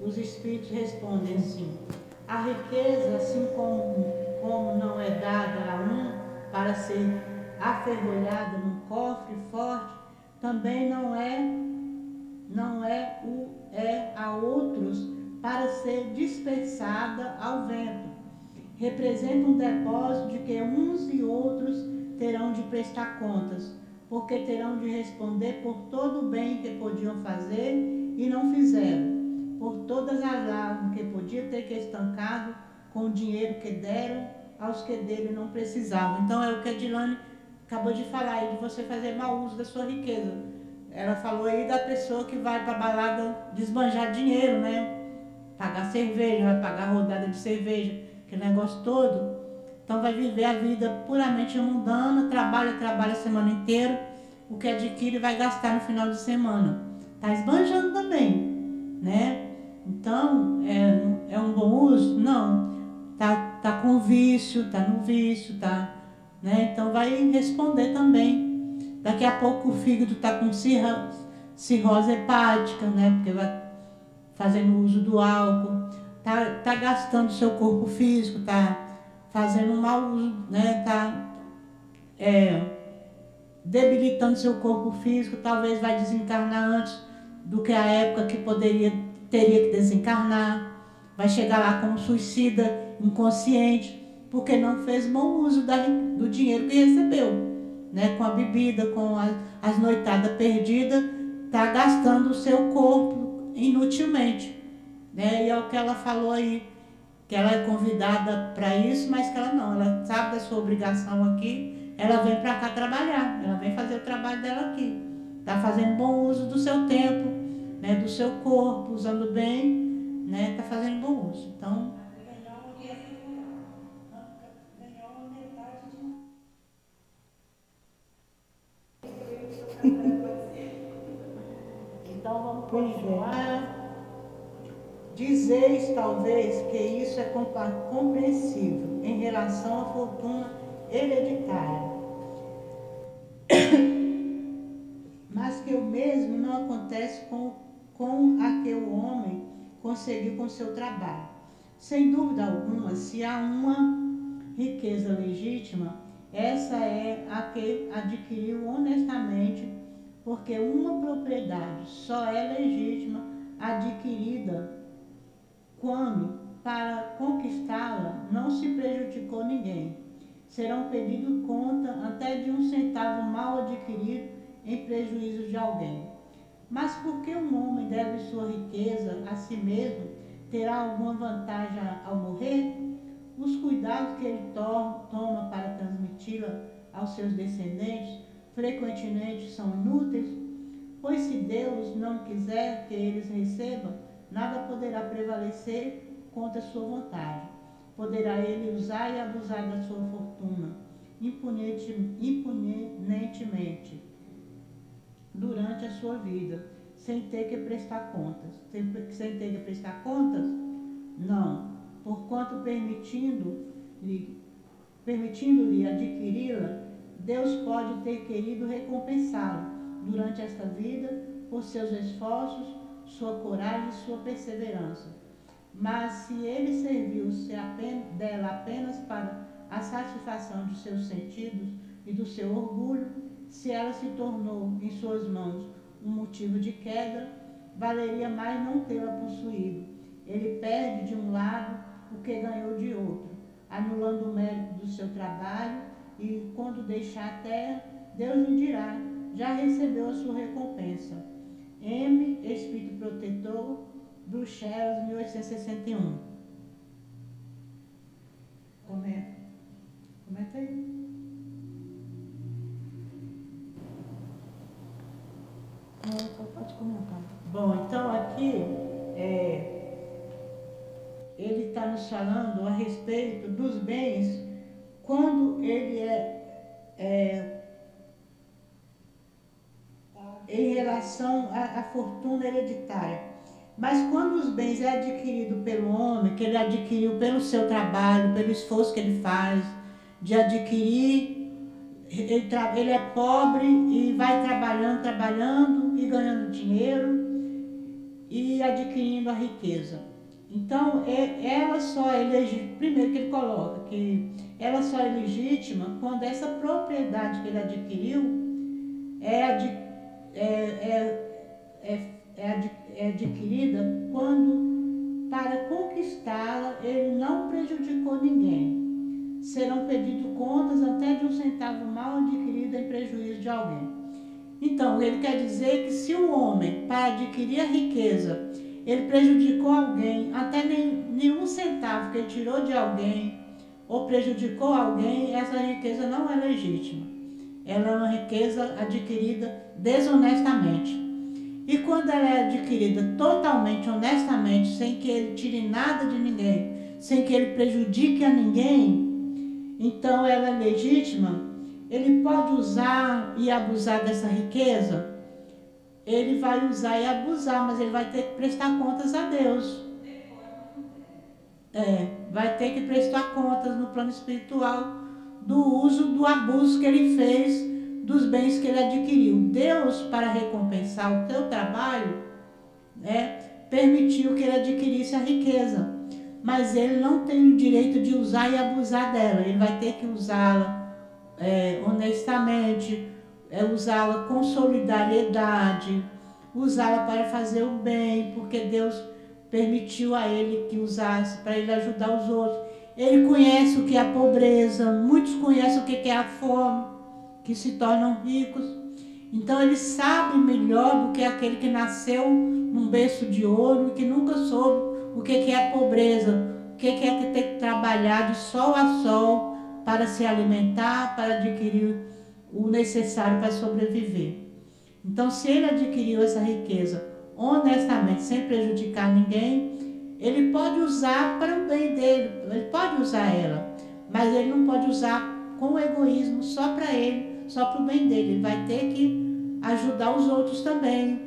os Espíritos respondem assim, a riqueza, assim como, como não é dada a um para ser aferrolhada num cofre forte, também não é não é o é a outros para ser dispersada ao vento. Representa um depósito de que uns e outros terão de prestar contas, porque terão de responder por todo o bem que podiam fazer e não fizeram, por todas as lágrimas que podiam ter que estancado com o dinheiro que deram aos que dele não precisavam. Então é o que a Dilane acabou de falar aí de você fazer mau uso da sua riqueza. Ela falou aí da pessoa que vai para balada desbanjar dinheiro, né? Pagar cerveja, vai pagar rodada de cerveja, aquele negócio todo. Então vai viver a vida puramente mundana, trabalha, trabalha a semana inteira, o que adquire vai gastar no final de semana. Tá esbanjando também, né? Então, é, é um bom uso? Não. Tá, tá com vício, tá no vício, tá né? Então vai responder também. Daqui a pouco o fígado está com cirrose hepática, né? Porque vai fazendo uso do álcool, tá, tá gastando seu corpo físico, tá fazendo mau uso, né? Tá é, debilitando seu corpo físico, talvez vai desencarnar antes do que a época que poderia teria que desencarnar, vai chegar lá como suicida inconsciente porque não fez bom uso da, do dinheiro que recebeu, né? Com a bebida, com a, as noitadas perdidas, está gastando o seu corpo inutilmente, né? E é o que ela falou aí, que ela é convidada para isso, mas que ela não, ela sabe da sua obrigação aqui, ela vem para cá trabalhar, ela vem fazer o trabalho dela aqui, está fazendo bom uso do seu tempo, né? Do seu corpo, usando bem, né? Está fazendo bom uso. Então então vamos continuar. Dizeis talvez que isso é compreensível em relação à fortuna hereditária. Mas que o mesmo não acontece com, com a que o homem conseguiu com seu trabalho. Sem dúvida alguma, se há uma riqueza legítima, essa é a que adquiriu honestamente, porque uma propriedade só é legítima adquirida quando, para conquistá-la, não se prejudicou ninguém. Serão pedidos conta até de um centavo mal adquirido em prejuízo de alguém. Mas por que um homem deve sua riqueza a si mesmo? Terá alguma vantagem ao morrer? os cuidados que ele toma para transmiti-la aos seus descendentes frequentemente são inúteis, pois se Deus não quiser que eles recebam, nada poderá prevalecer contra a sua vontade. Poderá ele usar e abusar da sua fortuna impunentemente. sua vida, sem ter que prestar contas. Sem, sem ter que prestar contas? Não. Porquanto permitindo-lhe permitindo-lhe adquiri-la, Deus pode ter querido recompensá-lo durante esta vida por seus esforços, sua coragem e sua perseverança. Mas se ele serviu-se dela apenas para a satisfação de seus sentidos e do seu orgulho, se ela se tornou em suas mãos um motivo de queda, valeria mais não tê-la possuído. Ele perde de um lado o que ganhou de outro, anulando o mérito do seu trabalho, e quando deixar a terra, Deus lhe dirá: já recebeu a sua recompensa. M. Espírito Protetor, Bruxelas, 1861. Comenta. Comenta aí. Pode comentar. Bom, então aqui é, ele está nos falando a respeito dos bens quando ele é, é em relação à, à, fortuna hereditária. Mas quando os bens é adquirido pelo homem, que ele adquiriu pelo seu trabalho, pelo esforço que ele faz, de adquirir ele, ele é pobre e vai trabalhando, trabalhando e ganhando dinheiro e adquirindo a riqueza. Então, é, ela só é primeiro que ele coloca, que ela só é legítima quando essa propriedade que ele adquiriu é, ad, é, é, é, é, ad, é adquirida quando, para conquistá-la, ele não prejudicou ninguém serão pedidos contas até de um centavo mal adquirido em prejuízo de alguém. Então, ele quer dizer que se o homem, para adquirir a riqueza, ele prejudicou alguém, até nem, nenhum centavo que ele tirou de alguém, ou prejudicou alguém, essa riqueza não é legítima. Ela é uma riqueza adquirida desonestamente. E quando ela é adquirida totalmente, honestamente, sem que ele tire nada de ninguém, sem que ele prejudique a ninguém, então ela é legítima, ele pode usar e abusar dessa riqueza? Ele vai usar e abusar, mas ele vai ter que prestar contas a Deus. É, vai ter que prestar contas no plano espiritual do uso, do abuso que ele fez dos bens que ele adquiriu. Deus, para recompensar o teu trabalho, né, permitiu que ele adquirisse a riqueza mas ele não tem o direito de usar e abusar dela. Ele vai ter que usá-la é, honestamente, é, usá-la com solidariedade, usá-la para fazer o bem, porque Deus permitiu a ele que usasse para ele ajudar os outros. Ele conhece o que é a pobreza, muitos conhecem o que é a fome, que se tornam ricos. Então ele sabe melhor do que aquele que nasceu num berço de ouro e que nunca soube o que, é a pobreza, o que, é que tem que trabalhar de sol a sol para se alimentar, para adquirir o necessário para sobreviver. Então, se ele adquiriu essa riqueza honestamente, sem prejudicar ninguém, ele pode usar para o bem dele, ele pode usar ela, mas ele não pode usar com egoísmo só para ele, só para o bem dele. Ele vai ter que ajudar os outros também.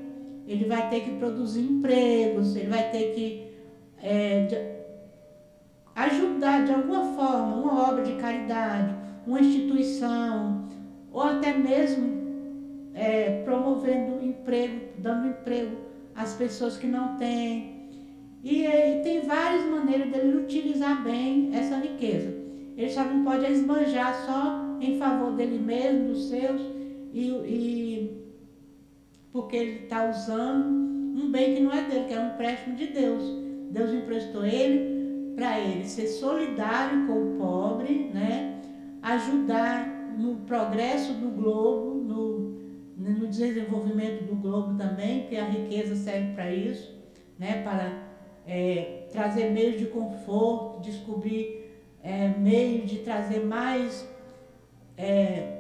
Ele vai ter que produzir empregos, ele vai ter que é, ajudar de alguma forma uma obra de caridade, uma instituição, ou até mesmo é, promovendo emprego, dando emprego às pessoas que não têm. E, e tem várias maneiras dele utilizar bem essa riqueza. Ele só não pode esbanjar só em favor dele mesmo, dos seus, e, e porque ele está usando um bem que não é dele, que é um empréstimo de Deus. Deus emprestou ele para ele ser solidário com o pobre, né? ajudar no progresso do globo, no, no desenvolvimento do globo também, que a riqueza serve para isso, né? para é, trazer meios de conforto, descobrir é, meios de trazer mais é,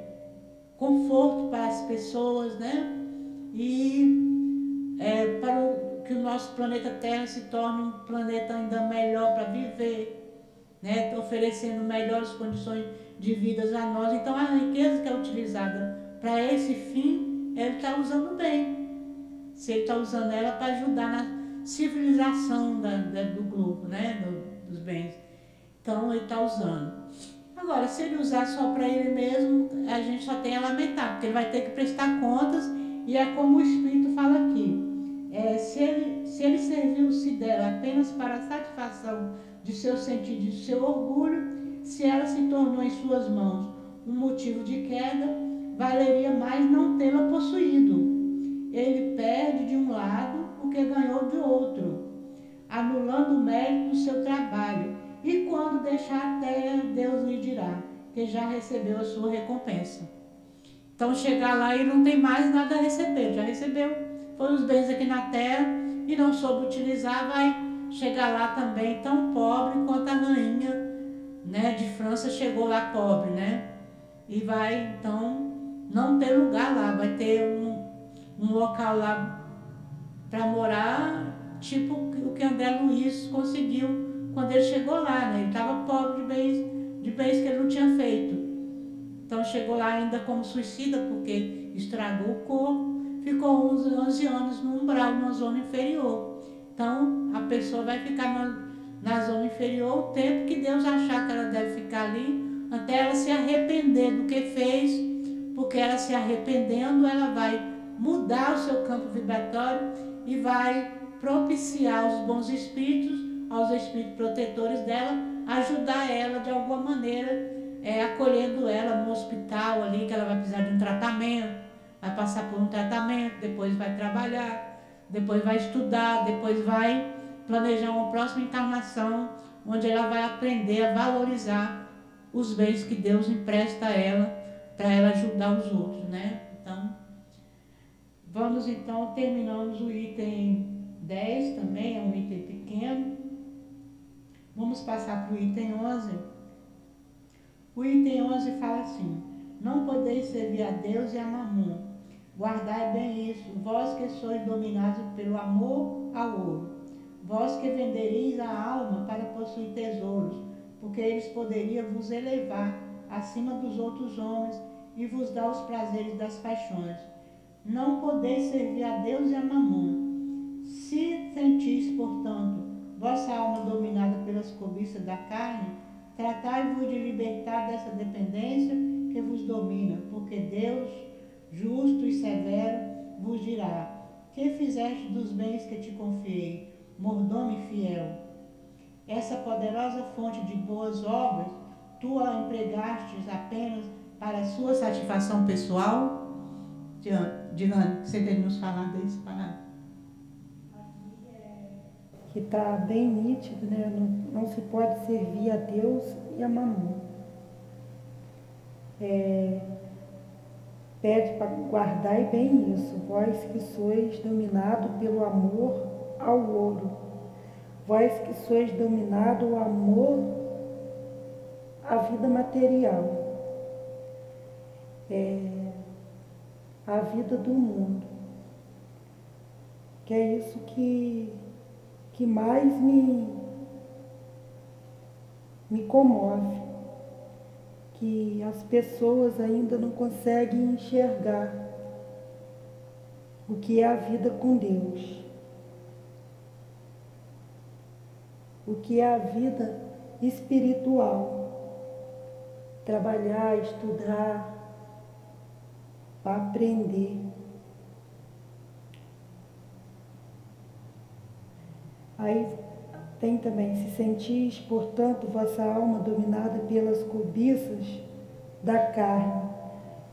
conforto para as pessoas, né? E é, para o que o nosso planeta Terra se torne um planeta ainda melhor para viver, né? oferecendo melhores condições de vida a nós. Então a riqueza que é utilizada para esse fim, ele está usando bem. se ele está usando ela para ajudar na civilização da, da, do globo, né? Do, dos bens. Então ele está usando. Agora, se ele usar só para ele mesmo, a gente só tem a lamentar, porque ele vai ter que prestar contas, e é como o Espírito fala aqui. É, se, ele, se ele serviu-se dela apenas para a satisfação de seu sentido e de seu orgulho, se ela se tornou em suas mãos um motivo de queda, valeria mais não tê-la possuído ele perde de um lado o que ganhou de outro, anulando o mérito do seu trabalho. E quando deixar a terra, Deus lhe dirá que já recebeu a sua recompensa. Então chegar lá e não tem mais nada a receber, já recebeu. Foi os bens aqui na terra e não soube utilizar, vai chegar lá também tão pobre quanto a rainha né, de França chegou lá pobre, né? E vai então não ter lugar lá, vai ter um, um local lá para morar, tipo o que André Luiz conseguiu quando ele chegou lá, né? Ele estava pobre de bens, de bens que ele não tinha feito. Então chegou lá ainda como suicida, porque estragou o corpo, ficou 11, 11 anos no umbral, na zona inferior. Então a pessoa vai ficar na, na zona inferior o tempo que Deus achar que ela deve ficar ali, até ela se arrepender do que fez, porque ela se arrependendo, ela vai mudar o seu campo vibratório e vai propiciar os bons espíritos, aos espíritos protetores dela, ajudar ela de alguma maneira, é, acolhendo ela no hospital ali, que ela vai precisar de um tratamento, vai passar por um tratamento, depois vai trabalhar, depois vai estudar, depois vai planejar uma próxima encarnação, onde ela vai aprender a valorizar os bens que Deus empresta a ela para ela ajudar os outros, né? Então, Vamos então, terminamos o item 10 também, é um item pequeno. Vamos passar para o item 11. O item 11 fala assim: Não podeis servir a Deus e a Mamon. Guardai bem isso, vós que sois dominados pelo amor ao ouro. Vós que vendereis a alma para possuir tesouros, porque eles poderiam vos elevar acima dos outros homens e vos dar os prazeres das paixões não podeis servir a Deus e a Mamon. Se sentis, portanto, vossa alma dominada pelas cobiças da carne, tratai-vos de libertar dessa dependência que vos domina, porque Deus, justo e severo, vos dirá: Que fizeste dos bens que te confiei, mordomo fiel? Essa poderosa fonte de boas obras, tu a empregastes apenas para a sua satisfação pessoal? Dilane, você tem nos falar desse parágrafo? Que está bem nítido, né? Não, não, se pode servir a Deus e a mamão. É, pede para guardar bem isso, vós que sois dominado pelo amor ao ouro, vós que sois dominado ao amor à vida material. É, a vida do mundo. Que é isso que, que mais me, me comove. Que as pessoas ainda não conseguem enxergar o que é a vida com Deus. O que é a vida espiritual. Trabalhar, estudar, para aprender. Aí tem também, se sentis, portanto, vossa alma dominada pelas cobiças da carne.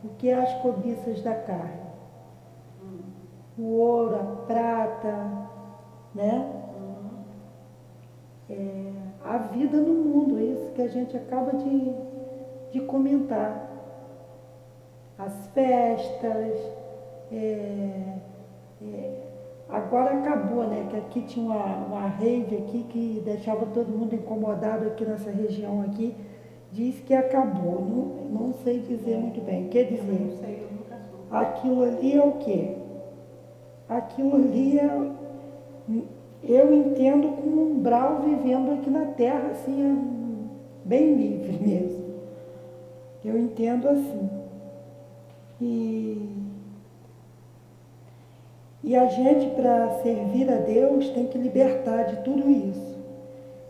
O que é as cobiças da carne? O ouro, a prata, né? É, a vida no mundo, é isso que a gente acaba de, de comentar as festas. É, é, agora acabou, né? Que aqui tinha uma, uma rave aqui que deixava todo mundo incomodado aqui nessa região aqui. Diz que acabou, não, não sei dizer muito bem. Quer dizer, aquilo ali é o quê? Aquilo ali é, eu entendo como um umbral vivendo aqui na Terra, assim, é bem livre mesmo. Eu entendo assim. E, E a gente, para servir a Deus, tem que libertar de tudo isso.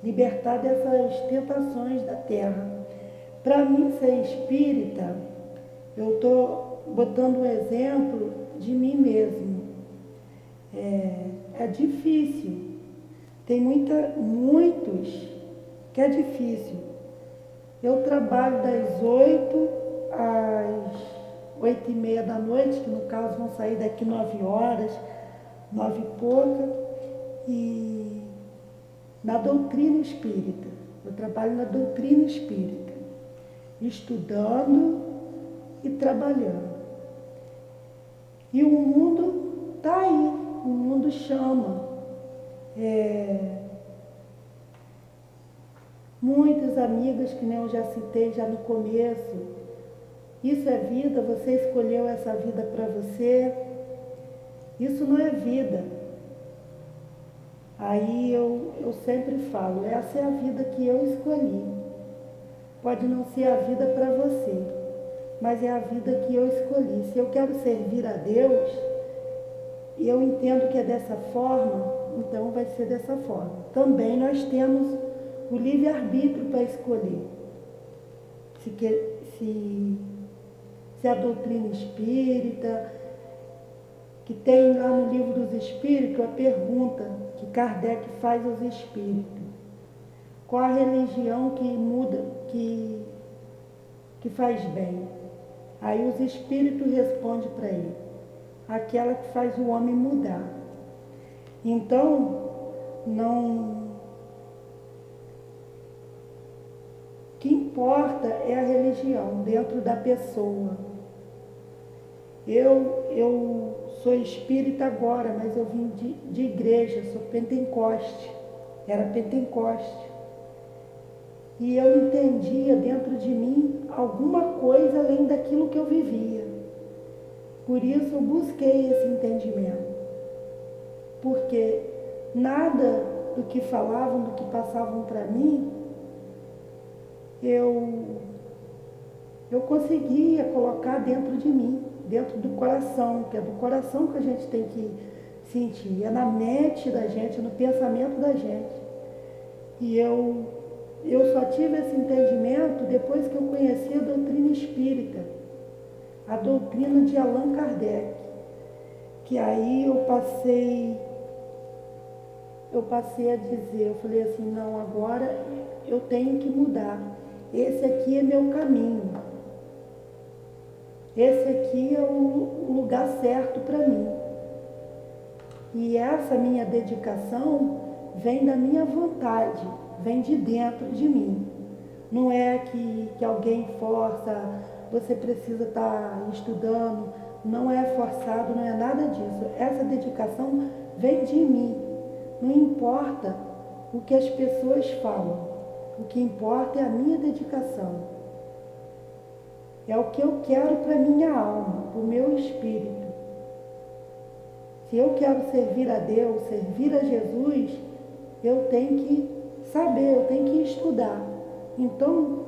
Libertar dessas tentações da terra. Para mim, ser espírita, eu estou botando um exemplo de mim mesmo. É, é difícil. Tem muita, muitos que é difícil. Eu trabalho das oito às oito e meia da noite, que no caso vão sair daqui nove horas, nove e pouca, e na doutrina espírita. Eu trabalho na doutrina espírita, estudando e trabalhando. E o mundo está aí, o mundo chama. É, muitas amigas, que nem eu já citei já no começo, isso é vida, você escolheu essa vida para você. Isso não é vida. Aí eu, eu sempre falo, essa é a vida que eu escolhi. Pode não ser a vida para você, mas é a vida que eu escolhi. Se eu quero servir a Deus, eu entendo que é dessa forma, então vai ser dessa forma. Também nós temos o livre-arbítrio para escolher. Se, que, se se a doutrina espírita, que tem lá no livro dos espíritos a pergunta que Kardec faz aos espíritos. Qual a religião que muda, que, que faz bem? Aí os espíritos respondem para ele, aquela que faz o homem mudar. Então, não que importa é a religião dentro da pessoa. Eu, eu sou espírita agora, mas eu vim de, de igreja, sou pentecoste, era pentecoste. E eu entendia dentro de mim alguma coisa além daquilo que eu vivia. Por isso eu busquei esse entendimento. Porque nada do que falavam, do que passavam para mim, eu, eu conseguia colocar dentro de mim dentro do coração, que é do coração que a gente tem que sentir, é na mente da gente, no pensamento da gente. E eu, eu só tive esse entendimento depois que eu conheci a doutrina espírita, a doutrina de Allan Kardec, que aí eu passei, eu passei a dizer, eu falei assim, não, agora eu tenho que mudar. Esse aqui é meu caminho. Esse aqui é o lugar certo para mim. E essa minha dedicação vem da minha vontade, vem de dentro de mim. Não é que, que alguém força, você precisa estar tá estudando, não é forçado, não é nada disso. Essa dedicação vem de mim. Não importa o que as pessoas falam, o que importa é a minha dedicação. É o que eu quero para minha alma, para o meu espírito. Se eu quero servir a Deus, servir a Jesus, eu tenho que saber, eu tenho que estudar. Então,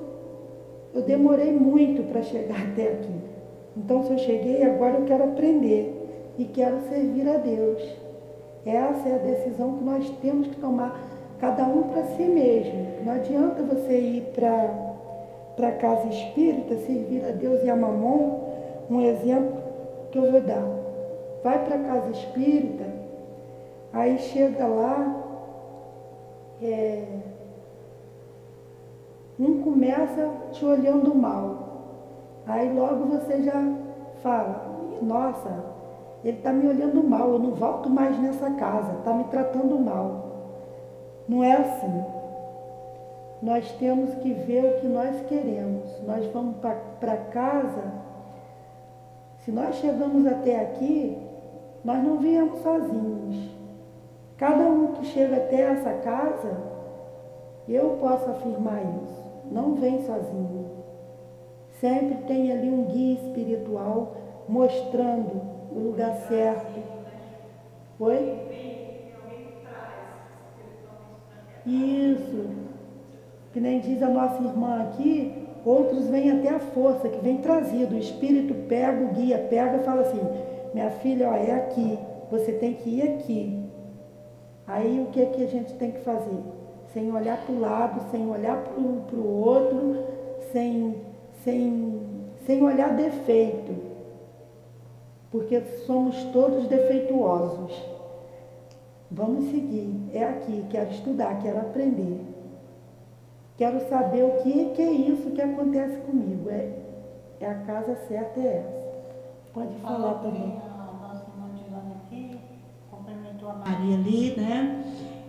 eu demorei muito para chegar até aqui. Então, se eu cheguei, agora eu quero aprender e quero servir a Deus. Essa é a decisão que nós temos que tomar, cada um para si mesmo. Não adianta você ir para a casa espírita, servir a Deus e a mamon, um exemplo que eu vou dar. Vai para a casa espírita, aí chega lá, é, um começa te olhando mal. Aí logo você já fala, nossa, ele está me olhando mal, eu não volto mais nessa casa, está me tratando mal. Não é assim nós temos que ver o que nós queremos. Nós vamos para casa. Se nós chegamos até aqui, nós não viemos sozinhos. Cada um que chega até essa casa, eu posso afirmar isso, não vem sozinho. Sempre tem ali um guia espiritual mostrando o lugar certo. Oi? Isso. Que nem diz a nossa irmã aqui, outros vêm até a força, que vem trazido. O Espírito pega, o guia pega e fala assim, minha filha, ó, é aqui, você tem que ir aqui. Aí o que, é que a gente tem que fazer? Sem olhar para o lado, sem olhar para o outro, sem, sem, sem olhar defeito. Porque somos todos defeituosos. Vamos seguir. É aqui, quero estudar, quero aprender. Quero saber o que, que é isso que acontece comigo. É, é a casa certa é essa. Pode falar também. A nossa irmã Dilana aqui cumprimentou a Maria ali, né?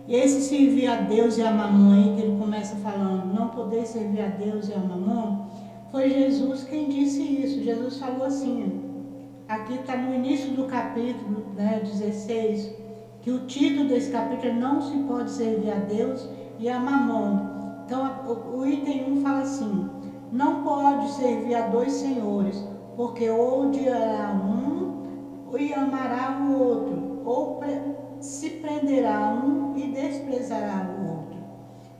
E esse servir a Deus e a mamãe, que ele começa falando, não poder servir a Deus e a mamãe, foi Jesus quem disse isso. Jesus falou assim, aqui está no início do capítulo né, 16, que o título desse capítulo é Não se pode servir a Deus e a mamão. Então o, item 1 fala assim, não pode servir a dois senhores, porque odiará um e amará o outro, ou se prenderá um e desprezará o outro.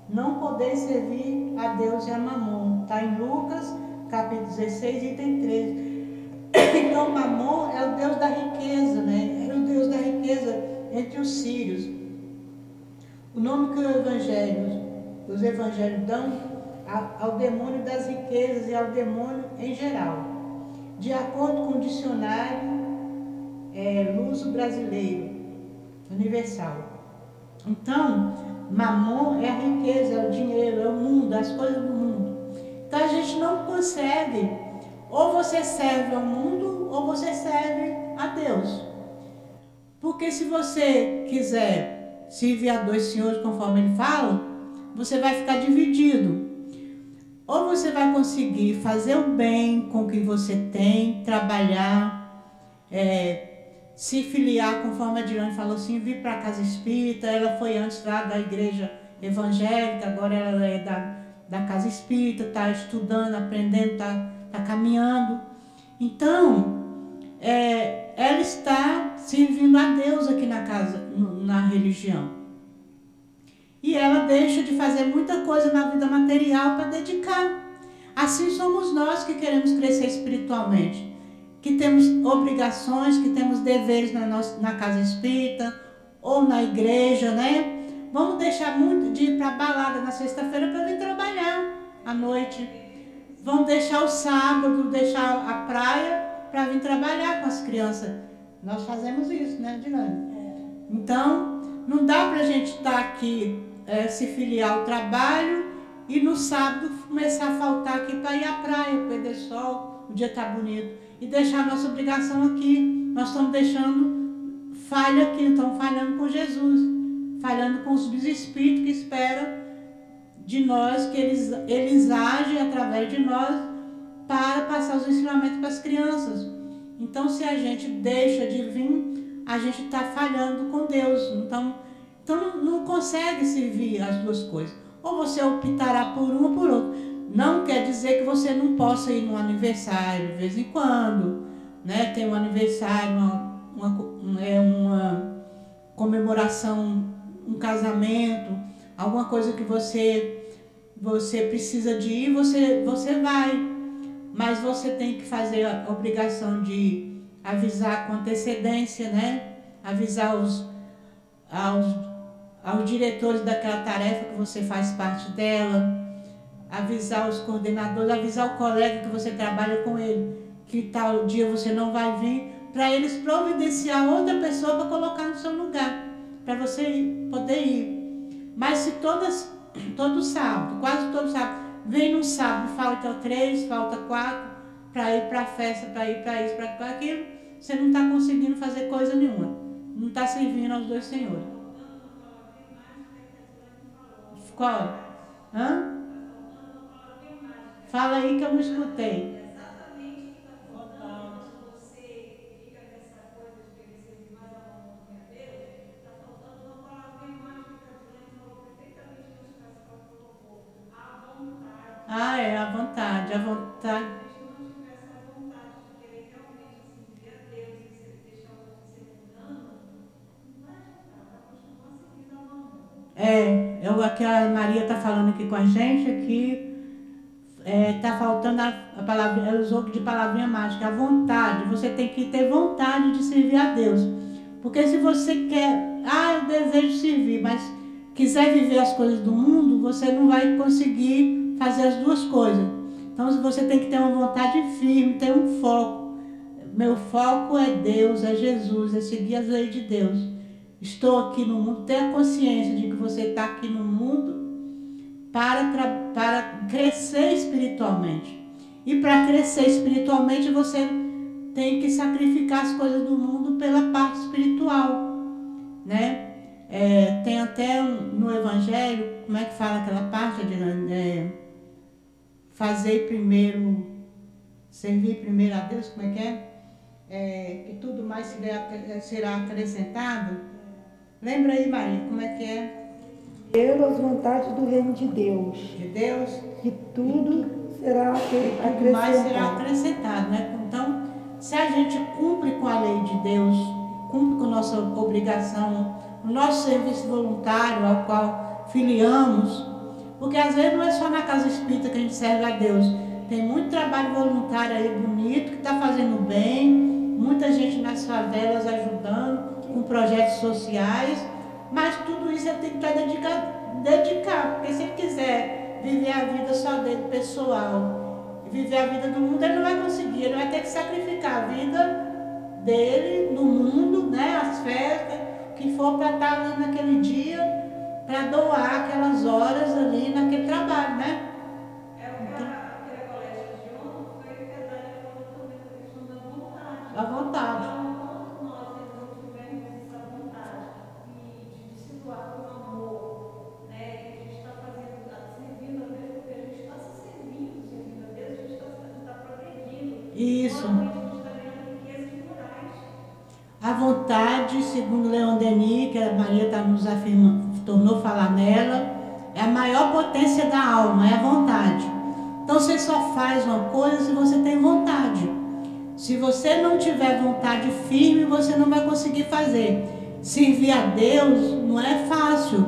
Não poder servir a Deus e a mamon. Está em Lucas, capítulo 16, item 13. Então, Mamon é o Deus da riqueza, né? Era o Deus da riqueza entre os sírios. O nome que Evangelho, os evangelhos dão ao demônio das riquezas e ao demônio em geral. De acordo com o dicionário é, luso brasileiro, universal. Então, mamon é a riqueza, é o dinheiro, é o mundo, as coisas do mundo. Então a gente não consegue, ou você serve ao mundo, ou você serve a Deus. Porque se você quiser servir a dois senhores, conforme ele fala, você vai ficar dividido. Ou você vai conseguir fazer o bem com o que você tem, trabalhar, é, se filiar, conforme a Dilane falou assim, vir para a casa espírita. Ela foi antes lá da igreja evangélica, agora ela é da, da casa espírita, está estudando, aprendendo, está tá caminhando. Então, é, ela está servindo a Deus aqui na casa, na religião. E ela deixa de fazer muita coisa na vida material para dedicar. Assim somos nós que queremos crescer espiritualmente que temos obrigações, que temos deveres na, nossa, na casa espírita ou na igreja, né? Vamos deixar muito de ir para balada na sexta-feira para vir trabalhar à noite. Vamos deixar o sábado, deixar a praia para vir trabalhar com as crianças. Nós fazemos isso, né, Dilane? Então, não dá para a gente estar tá aqui, é, se filiar ao trabalho e no sábado começar a faltar aqui para ir à praia, perder sol, o dia está bonito e deixar a nossa obrigação aqui. Nós estamos deixando falha aqui, estamos falhando com Jesus, falhando com os espíritos que esperam de nós, que eles, eles agem através de nós para passar os ensinamentos para as crianças. Então, se a gente deixa de vir, a gente está falhando com Deus. Então, então não, consegue servir as duas coisas. Ou você optará por um ou por outro. Não quer dizer que você não possa ir no aniversário de vez em quando, né? Tem um aniversário, uma, uma, é uma comemoração, um casamento, alguma coisa que você você precisa de ir, você, você vai. Mas você tem que fazer a obrigação de avisar com antecedência, né? Avisar os, aos, aos diretores daquela tarefa que você faz parte dela avisar os coordenadores, avisar o colega que você trabalha com ele, que tal dia você não vai vir, para eles providenciar outra pessoa para colocar no seu lugar, para você poder ir. Mas se todas, todo sábado, quase todo sábado, vem no sábado, falta três, falta quatro, para ir para a festa, para ir para isso, para aquilo, você não está conseguindo fazer coisa nenhuma. Não está servindo aos dois senhores. Qual? Hã? Fala aí que eu não escutei. Ah, é, a vontade, a vontade. E deixar o seguindo a. É, Maria está falando aqui com a gente aqui está é, tá faltando a, a palavra, ela usou de palavrinha mágica, a vontade. Você tem que ter vontade de servir a Deus. Porque se você quer, ah, eu desejo servir, mas quiser viver as coisas do mundo, você não vai conseguir fazer as duas coisas. Então você tem que ter uma vontade firme, ter um foco. Meu foco é Deus, é Jesus, é seguir as leis de Deus. Estou aqui no mundo, tenha consciência de que você está aqui no mundo para, para crescer espiritualmente. E para crescer espiritualmente, você tem que sacrificar as coisas do mundo pela parte espiritual, né? É, tem até um, no Evangelho, como é que fala aquela parte? É, fazer primeiro, servir primeiro a Deus, como é que é? é que tudo mais será, será acrescentado. Lembra aí, Maria, como é que é? Pelas vontades do reino de Deus. De Deus. Que tudo será acrescentado. Tudo mais será acrescentado, né? Então, se a gente cumpre com a lei de Deus, cumpre com a nossa obrigação, o nosso serviço voluntário ao qual filiamos, porque às vezes não é só na casa espírita que a gente serve a Deus. Tem muito trabalho voluntário aí bonito que está fazendo bem, muita gente nas favelas ajudando com projetos sociais, mas tudo isso ele tem que estar dedicado, dedicar, porque se ele quiser viver a vida só dele pessoal, viver a vida do mundo, ele não vai conseguir, ele vai ter que sacrificar a vida dele no mundo, né, as festas, que for para estar ali naquele dia, para doar aquelas horas ali naquele trabalho, né? É colégio de ontem foi verdade, falou também da questão da vontade. A vontade. Então, enquanto nós não tivermos essa vontade de se doar com amor, que a gente está fazendo, está servindo a Deus, porque a gente está se servindo, servindo a Deus, a gente está progredindo. Isso. A vontade, segundo Leon Denis, que a Maria está nos afirmando, tornou falar nela, é a maior potência da alma, é a vontade. Então você só faz uma coisa se você tem vontade. Se você não tiver vontade firme, você não vai conseguir fazer. Servir a Deus não é fácil.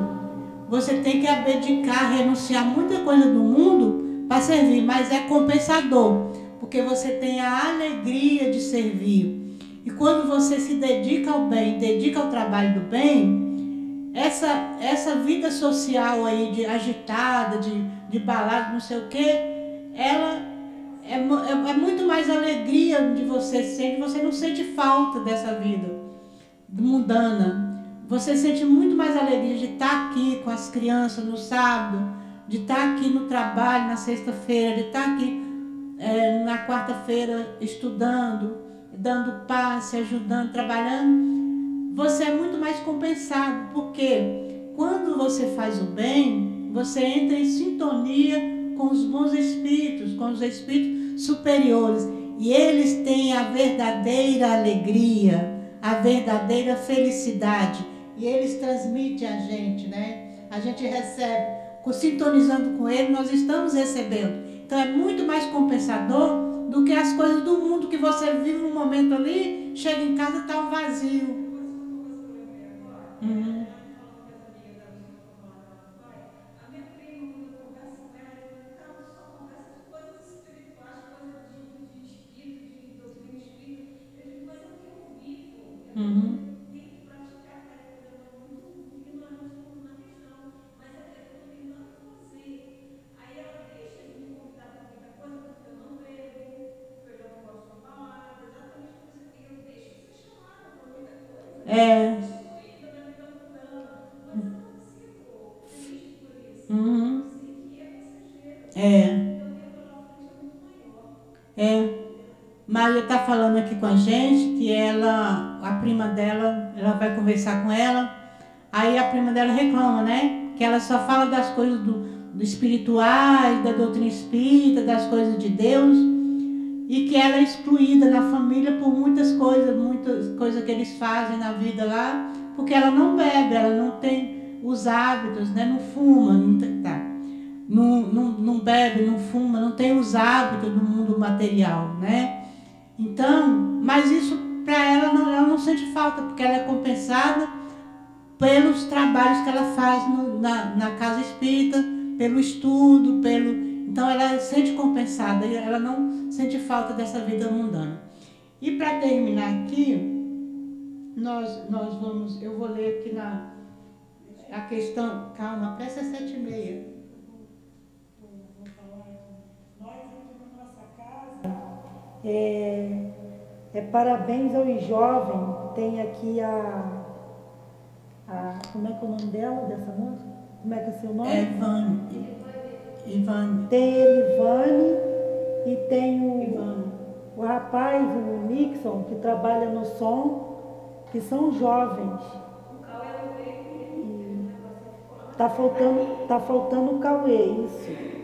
Você tem que abdicar, renunciar muita coisa do mundo para servir, mas é compensador, porque você tem a alegria de servir. E quando você se dedica ao bem, dedica ao trabalho do bem, essa, essa vida social aí de agitada, de, de balada, não sei o que, ela é, é, é, muito mais alegria de você sentir, você não sente falta dessa vida mundana. Você sente muito mais alegria de estar aqui com as crianças no sábado, de estar aqui no trabalho na sexta-feira, de estar aqui é, na quarta-feira estudando, dando passe, ajudando, trabalhando. Você é muito mais compensado, porque quando você faz o bem, você entra em sintonia com os bons espíritos, com os espíritos superiores, e eles têm a verdadeira alegria, a verdadeira felicidade, e eles transmitem a gente, né? A gente recebe, sintonizando com ele, nós estamos recebendo. Então é muito mais compensador do que as coisas do mundo que você vive um momento ali, chega em casa está um vazio. Uhum. Maria está falando aqui com a gente que ela, a prima dela, ela vai conversar com ela. Aí a prima dela reclama, né? Que ela só fala das coisas do, do espirituais, da doutrina espírita, das coisas de Deus. E que ela é excluída na família por muitas coisas, muitas coisas que eles fazem na vida lá, porque ela não bebe, ela não tem os hábitos, né? Não fuma, não tá não, não, não bebe, não fuma, não tem os hábitos do mundo material, né? Então, mas isso para ela não, ela não sente falta, porque ela é compensada pelos trabalhos que ela faz no- na, na casa espírita, pelo estudo, pelo. Então ela se sente compensada ela não sente falta dessa vida mundana. E para terminar aqui, nós, nós vamos, eu vou ler aqui na a questão, calma, presta sete e meia. É, é parabéns aos jovens, tem aqui a, a, como é que é o nome dela, dessa moça? Como é que é seu nome? É Ivane. Ivane. Tem Elivane e tem o, Ivane. o rapaz, o Nixon, que trabalha no som, que são jovens. E Tá faltando, tá faltando o Cauê, isso.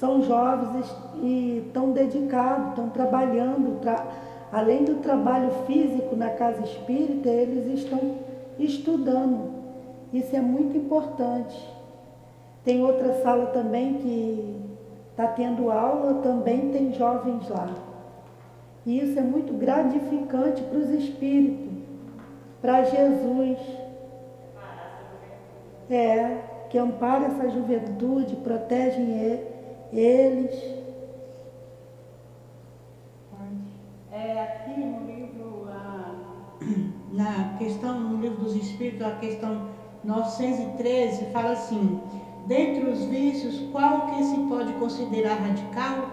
São jovens e estão dedicados, estão trabalhando, tra- além do trabalho físico na casa espírita, eles estão estudando. Isso é muito importante. Tem outra sala também que está tendo aula, também tem jovens lá. E isso é muito gratificante para os espíritos, para Jesus. É, que ampara essa juventude, protege e- eles. É aqui no livro, a- na questão, no livro dos Espíritos, a questão 913, fala assim, dentre os vícios, qual que se pode considerar radical?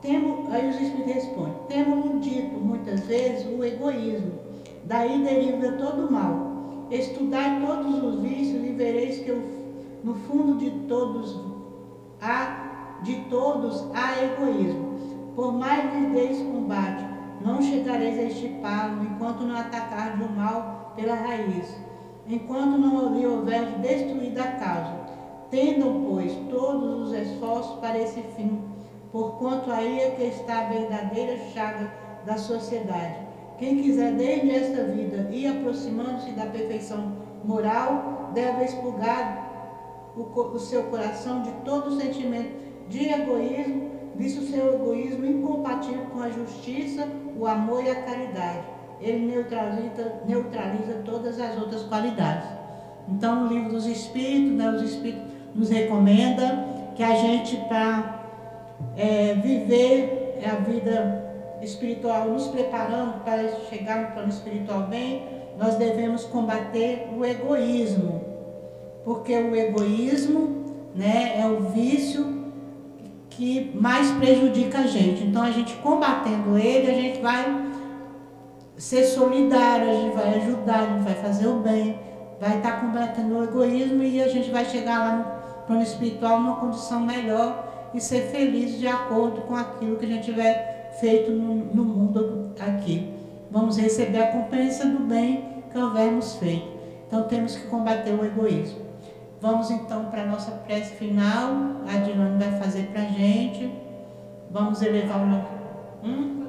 Temo, aí os Espíritos respondem, temos dito muitas vezes o egoísmo, daí deriva todo o mal. Estudai todos os vícios e vereis que no fundo de todos há, de todos há egoísmo. Por mais lhes deis combate, não chegareis a estipá-lo enquanto não atacardes o mal pela raiz, enquanto não lhe houver destruído a causa. Tendam, pois, todos os esforços para esse fim, porquanto aí é que está a verdadeira chaga da sociedade. Quem quiser desde esta vida ir aproximando-se da perfeição moral, deve expurgar o, o seu coração de todo sentimento de egoísmo, visto o seu egoísmo incompatível com a justiça, o amor e a caridade. Ele neutraliza, neutraliza todas as outras qualidades. Então, no livro dos Espíritos, né, os Espíritos nos recomenda que a gente, para viver a vida espiritual, nos preparando para chegar no plano espiritual bem, nós devemos combater o egoísmo porque o egoísmo né, é o vício que mais prejudica a gente. Então, a gente combatendo ele, a gente vai ser solidário, a gente vai ajudar, a gente vai fazer o bem, vai estar combatendo o egoísmo e a gente vai chegar lá no plano espiritual numa condição melhor e ser feliz de acordo com aquilo que a gente tiver feito no, no mundo aqui. Vamos receber a compensa do bem que houvermos feito. Então temos que combater o egoísmo. Vamos então para a nossa prece final. A Dilane vai fazer para a gente. Vamos elevar o. no- Hum?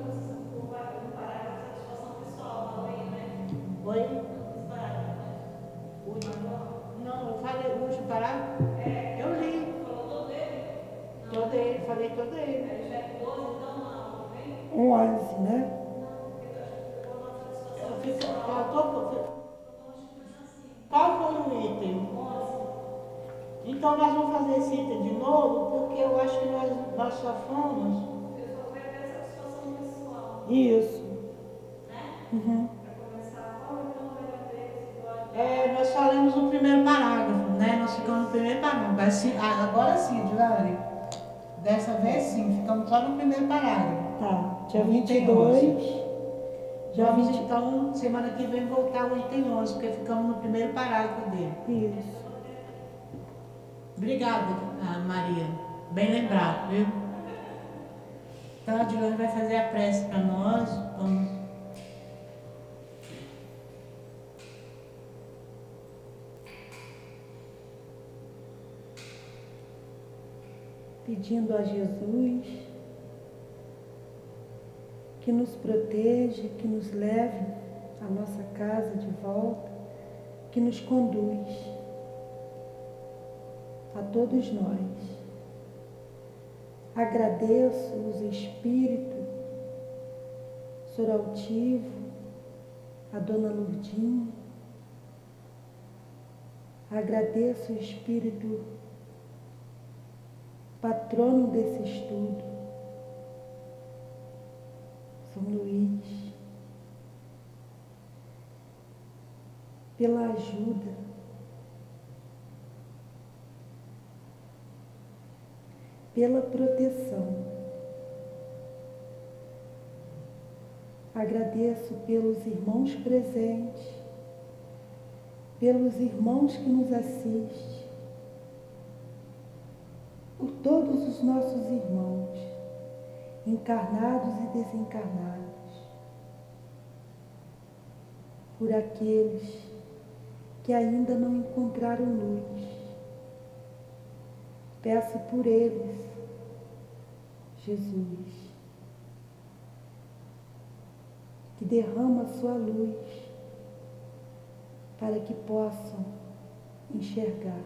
Oi? Não, eu falei o último parágrafo? Eu li. Todo ele, falei todo ele. 11, né? Eu fiz- eu tô- Qual foi o item? Então nós vamos fazer esse item de novo, porque eu acho que nós, nós só fomos. Isso. Uhum. É, nós falamos no primeiro parágrafo, né? Nós ficamos no primeiro parágrafo. Mas sim- ah, Agora sim, Dilane. Dessa vez sim, ficamos só no primeiro parágrafo. Tá. Dia Item 22. Já Vamos 20. então, semana que vem, voltar ao item 11, porque ficamos no primeiro parágrafo dele. Isso. Obrigada, ah, Maria. Bem lembrado, viu? Então a Dilane vai fazer a prece para nós. Vamos. Pedindo a Jesus que nos proteja, que nos leve à nossa casa de volta, que nos conduz a todos nós. Agradeço os espíritos, Sr. Altivo, a Dona Lourdinha. Agradeço o espírito patrono desse estudo, São Luís. pela ajuda. Pela proteção. Agradeço pelos irmãos presentes, pelos irmãos que nos assistem, por todos os nossos irmãos, encarnados e desencarnados, por aqueles que ainda não encontraram luz. Peço por eles, Jesus que derrama a sua luz para que possam enxergar.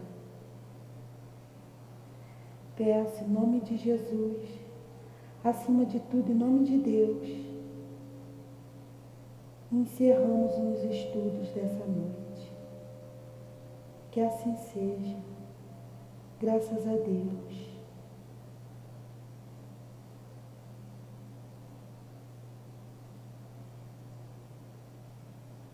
Peço em nome de Jesus, acima de tudo, em nome de Deus, encerramos os estudos dessa noite. Que assim seja, graças a Deus.